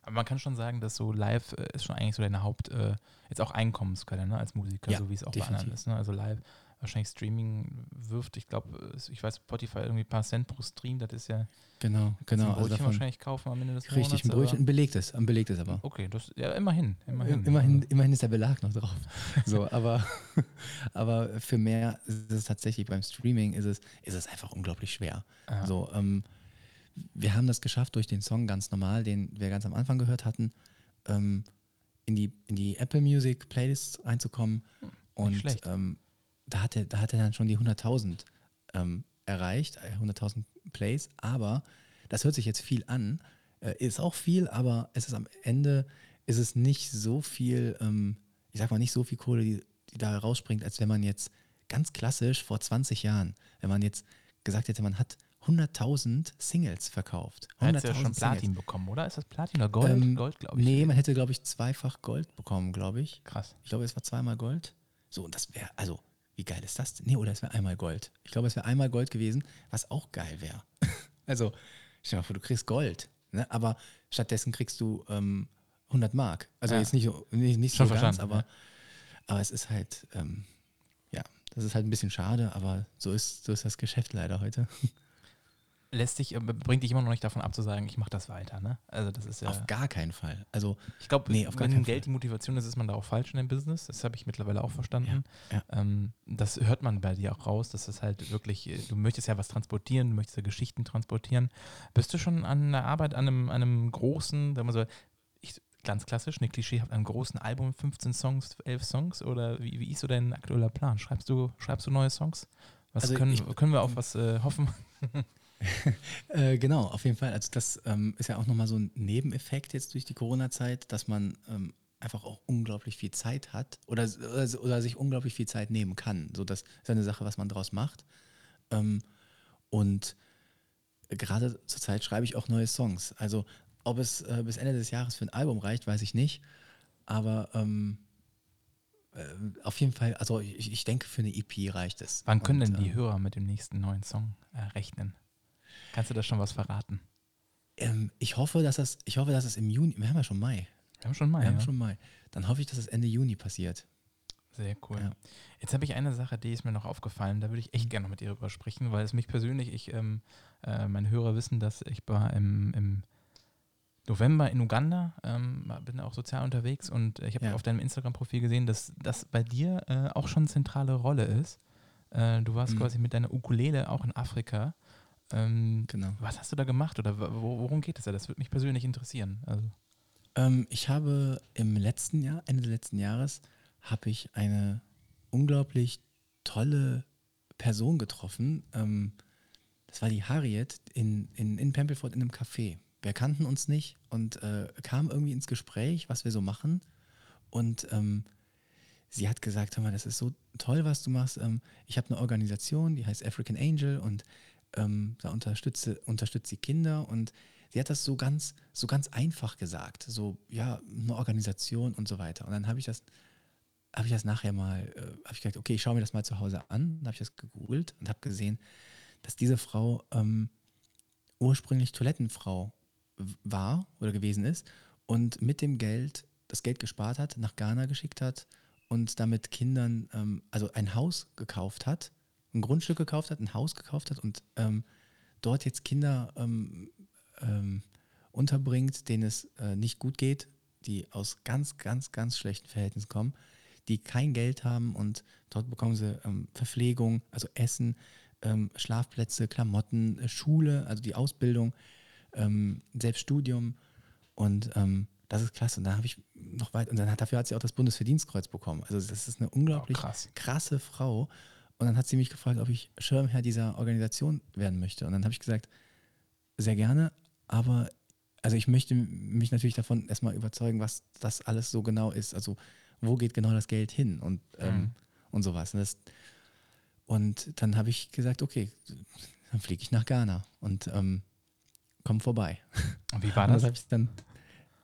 Aber man kann schon sagen, dass so live äh, ist schon eigentlich so deine Haupt, äh, jetzt auch Einkommensquelle, ne, als Musiker, Ja, so wie es auch bei anderen definitiv. ist. Ne? Also live, wahrscheinlich Streaming wirft, ich glaube, ich weiß, Spotify irgendwie ein paar Cent pro Stream, das ist ja, genau, genau. ein Also Brötchen davon, wahrscheinlich kaufen am Ende des richtig, Monats. ein Brötchen, ein belegtes, ein belegtes aber. Okay, das, ja, immerhin, immerhin. Immerhin, Also, immerhin ist der Belag noch drauf. <laughs> So, aber, <laughs> aber für mehr ist es tatsächlich beim Streaming ist es, ist es einfach unglaublich schwer. ja. So, ähm, wir haben das geschafft durch den Song ganz normal, den wir ganz am Anfang gehört hatten, ähm, in, die, in die Apple Music Playlist reinzukommen. Und schlecht. ähm, da, hat er, da hat er dann schon die 100.000 ähm, erreicht, äh, 100.000 Plays. Aber das hört sich jetzt viel an, äh, ist auch viel, aber es ist am Ende ist es nicht so viel, ähm, ich sag mal nicht so viel Kohle, die, die da rausspringt, als wenn man jetzt ganz klassisch vor 20 Jahren, wenn man jetzt gesagt hätte, man hat 100.000 Singles verkauft. Er hat ja 100.000 schon Platin Singles. bekommen, oder? Ist das Platin oder Gold? Ähm, Gold, glaube ich. Nee, man hätte, glaube ich, zweifach Gold bekommen, glaube ich. Krass. Ich glaube, es war zweimal Gold. So, und das wäre, also, wie geil ist das denn? Nee, oder es wäre einmal Gold. Ich glaube, es wäre einmal Gold gewesen, was auch geil wäre. <laughs> also, stell dir mal vor, du kriegst Gold, ne? aber stattdessen kriegst du ähm, 100 Mark. Also Ja. jetzt nicht, so- nicht, nicht Schon so ganz, aber, ja. aber es ist halt, ähm, ja, das ist halt ein bisschen schade, aber so ist, so ist das Geschäft leider heute. <laughs> Lässt dich, äh, bringt dich immer noch nicht davon ab zu sagen, ich mache das weiter, ne? Also das ist ja. Auf gar keinen Fall. Also, Ich glaube, Nee, auf wenn Geld Fall. die Motivation ist, ist man da auch falsch in dem Business. Das habe ich mittlerweile auch verstanden. Ja, Ähm, das hört man bei dir auch raus, dass es halt wirklich, äh, du möchtest ja was transportieren, du möchtest ja Geschichten transportieren. Bist du schon an der Arbeit an einem, an einem großen, sagen wir so, ich, ganz klassisch, eine Klischee, an einem großen Album, 15 Songs, 11 Songs oder wie, wie ist so dein aktueller Plan? Schreibst du, schreibst du neue Songs? Was Also können, ich- können wir auf was äh, hoffen? <laughs> <laughs> Äh, genau, auf jeden Fall. Also das ähm, ist ja auch nochmal so ein Nebeneffekt jetzt durch die Corona-Zeit, dass man ähm, einfach auch unglaublich viel Zeit hat oder, oder, oder sich unglaublich viel Zeit nehmen kann. So, das ist eine Sache, was man draus macht. Ähm, und gerade zur Zeit schreibe ich auch neue Songs. Also ob es äh, bis Ende des Jahres für ein Album reicht, weiß ich nicht. Aber ähm, äh, auf jeden Fall, also ich, ich, denke, für eine EP reicht es. Wann können Und, denn die ähm, Hörer mit dem nächsten neuen Song äh, rechnen? Kannst du da schon was verraten? Ähm, ich hoffe, dass das, ich hoffe, dass es im Juni, wir haben ja schon Mai. Wir haben schon Mai. Wir haben schon Mai. Dann hoffe ich, dass es Ende Juni passiert. Sehr cool. Ja. Jetzt habe ich eine Sache, die ist mir noch aufgefallen, da würde ich echt gerne noch mit dir drüber sprechen, weil es mich persönlich, ich, ähm, äh, meine Hörer wissen, dass ich war im, im November in Uganda, ähm, bin auch sozial unterwegs und ich habe ja. auf deinem Instagram-Profil gesehen, dass das bei dir äh, auch schon eine zentrale Rolle ist. Äh, du warst mhm. quasi mit deiner Ukulele auch in Afrika. Ähm, genau. Was hast du da gemacht oder worum geht es da? Das würde mich persönlich interessieren. Also. Ähm, ich habe im letzten Jahr, Ende des letzten Jahres, habe ich eine unglaublich tolle Person getroffen. Ähm, das war die Harriet in, in, in Pempelford in einem Café. Wir kannten uns nicht und äh, kamen irgendwie ins Gespräch, was wir so machen. Und ähm, sie hat gesagt, hör mal, das ist so toll, was du machst. Ähm, ich habe eine Organisation, die heißt African Angel und ähm, da unterstütze, unterstützt sie Kinder und sie hat das so ganz, so ganz einfach gesagt. So, ja, eine Organisation und so weiter. Und dann habe ich das, habe ich das nachher mal, äh, habe ich gesagt, okay, ich schaue mir das mal zu Hause an. Dann habe ich das gegoogelt und habe gesehen, dass diese Frau ähm, ursprünglich Toilettenfrau war oder gewesen ist und mit dem Geld, das Geld gespart hat, nach Ghana geschickt hat und damit Kindern, ähm, also ein Haus gekauft hat, ein Grundstück gekauft hat, ein Haus gekauft hat und ähm, dort jetzt Kinder ähm, ähm unterbringt, denen es äh, nicht gut geht, die aus ganz, ganz, ganz schlechten Verhältnissen kommen, die kein Geld haben und dort bekommen sie ähm, Verpflegung, also Essen, ähm, Schlafplätze, Klamotten, äh, Schule, also die Ausbildung ähm, Selbststudium und ähm, das ist klasse. Und dann habe ich noch weit, und dann hat, dafür hat sie auch das Bundesverdienstkreuz bekommen. Also das ist eine unglaublich oh, krasse Frau. Und dann hat sie mich gefragt, ob ich Schirmherr dieser Organisation werden möchte. Und dann habe ich gesagt, sehr gerne, aber also ich möchte mich natürlich davon erstmal überzeugen, was das alles so genau ist. Also wo geht genau das Geld hin und, ähm, mhm. und sowas. Und, das, und dann habe ich gesagt, okay, dann fliege ich nach Ghana. Und ähm, komm vorbei. Und wie war das? das dann,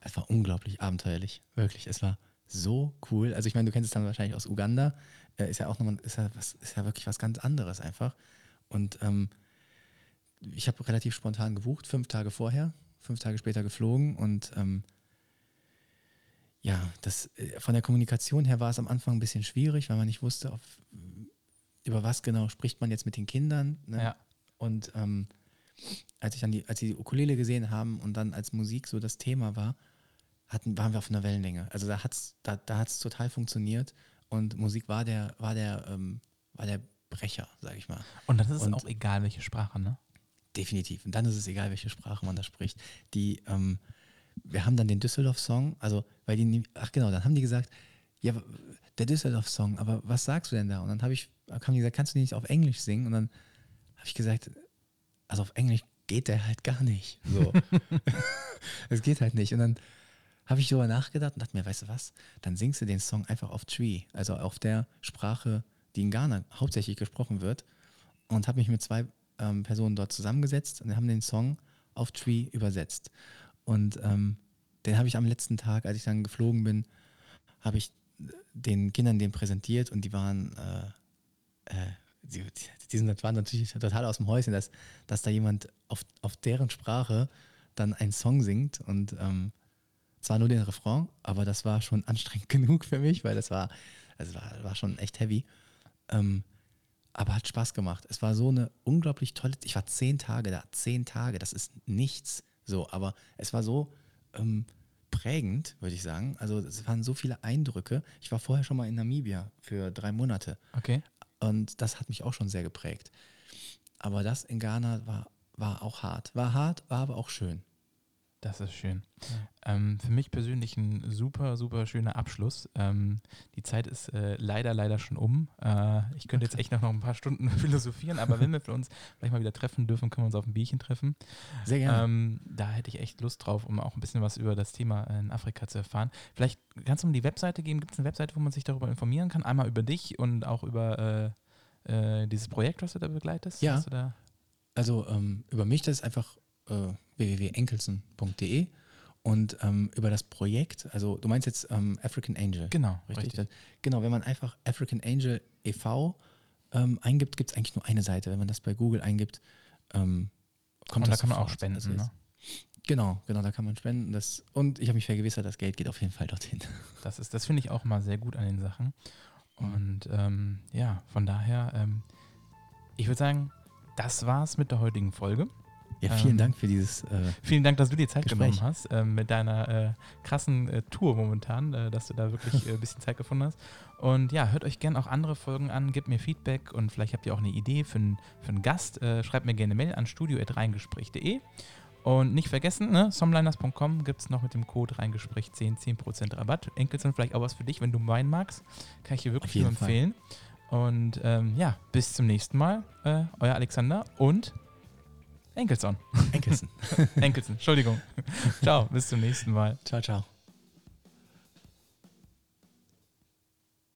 es war unglaublich abenteuerlich, wirklich. Es war so cool. Also ich meine, du kennst es dann wahrscheinlich aus Uganda. Äh, ist ja auch nochmal, ist ja, was, ist ja wirklich was ganz anderes einfach. Und ähm, ich habe relativ spontan gebucht, fünf Tage vorher, fünf Tage später geflogen und ähm, ja, das, äh, von der Kommunikation her war es am Anfang ein bisschen schwierig, weil man nicht wusste, auf, über was genau spricht man jetzt mit den Kindern. Ne? Ja. Und ähm, als ich dann die, als sie die Ukulele gesehen haben und dann als Musik so das Thema war, hatten, waren wir auf einer Wellenlänge. Also da hat es da, da hat's total funktioniert und Musik war der, war der, ähm, war der Brecher, sag ich mal. Und dann ist es auch egal, welche Sprache, ne? Definitiv. Und dann ist es egal, welche Sprache man da spricht. Die, ähm, wir haben dann den Düsseldorf-Song, also, weil die, ach genau, dann haben die gesagt, ja, der Düsseldorf-Song, aber was sagst du denn da? Und dann habe ich, haben die gesagt, kannst du nicht auf Englisch singen? Und dann habe ich gesagt, also auf Englisch geht der halt gar nicht. So. <laughs> <laughs> Es geht halt nicht. Und dann habe ich darüber nachgedacht und dachte mir, weißt du was, dann singst du den Song einfach auf Tree, also auf der Sprache, die in Ghana hauptsächlich gesprochen wird. Und habe mich mit zwei ähm, Personen dort zusammengesetzt und haben den Song auf Tree übersetzt. Und ähm, den habe ich am letzten Tag, als ich dann geflogen bin, habe ich den Kindern den präsentiert und die waren äh, äh, die, die sind, waren natürlich total aus dem Häuschen, dass, dass da jemand auf, auf deren Sprache dann einen Song singt und ähm, zwar nur den Refrain, aber das war schon anstrengend <laughs> genug für mich, weil das war, also war, war schon echt heavy. Ähm, aber hat Spaß gemacht. Es war so eine unglaublich tolle, ich war zehn Tage da, zehn Tage, das ist nichts so, aber es war so ähm, prägend, würde ich sagen. Also es waren so viele Eindrücke. Ich war vorher schon mal in Namibia für drei Monate. Okay. Und das hat mich auch schon sehr geprägt. Aber das in Ghana war, war auch hart. War hart, war aber auch schön. Das ist schön. Ähm, für mich persönlich ein super, super schöner Abschluss. Ähm, die Zeit ist äh, leider, leider schon um. Äh, ich könnte jetzt echt noch, noch ein paar Stunden <laughs> philosophieren, aber wenn wir uns vielleicht mal wieder treffen dürfen, können wir uns auf ein Bierchen treffen. Sehr gerne. Ähm, da hätte ich echt Lust drauf, um auch ein bisschen was über das Thema in Afrika zu erfahren. Vielleicht kannst du mir die Webseite geben. Gibt es eine Webseite, wo man sich darüber informieren kann? Einmal über dich und auch über äh, äh, dieses Projekt, was du da begleitest? Ja. Da Also ähm, über mich, das ist einfach äh, www.enkelsen.de und ähm, über das Projekt, also du meinst jetzt ähm, African Angel. Genau, richtig. richtig. Genau, wenn man einfach African Angel e.V. Ähm, eingibt, gibt es eigentlich nur eine Seite. Wenn man das bei Google eingibt, ähm, kommt und da das kann man auch spenden, Also ne? Genau, genau, da kann man spenden. Das, und ich habe mich vergewissert, das Geld geht auf jeden Fall dorthin. <laughs> Das ist, das finde ich auch mal sehr gut an den Sachen. Und ähm, ja, von daher, ähm, ich würde sagen, das war's mit der heutigen Folge. Ja, vielen Ähm, Dank für dieses. Äh, Vielen Dank, dass du dir Zeit Gespräch. genommen hast ähm, mit deiner äh, krassen äh, Tour momentan, äh, dass du da wirklich <laughs> äh, ein bisschen Zeit gefunden hast. Und ja, hört euch gerne auch andere Folgen an, gebt mir Feedback und vielleicht habt ihr auch eine Idee für, n- für einen Gast. Äh, schreibt mir gerne eine Mail an studio.reingespräch.de. Und nicht vergessen, ne, somliners.com gibt es noch mit dem Code Reingespräch 10, 10% Rabatt. Enkel sind vielleicht auch was für dich, wenn du Wein magst. Kann ich dir wirklich nur empfehlen. Und ähm, ja, bis zum nächsten Mal. Äh, euer Alexander und Enkelson. Enkelsen. <laughs> Enkelsen, Entschuldigung. <laughs> Ciao, bis zum nächsten Mal. ciao, ciao.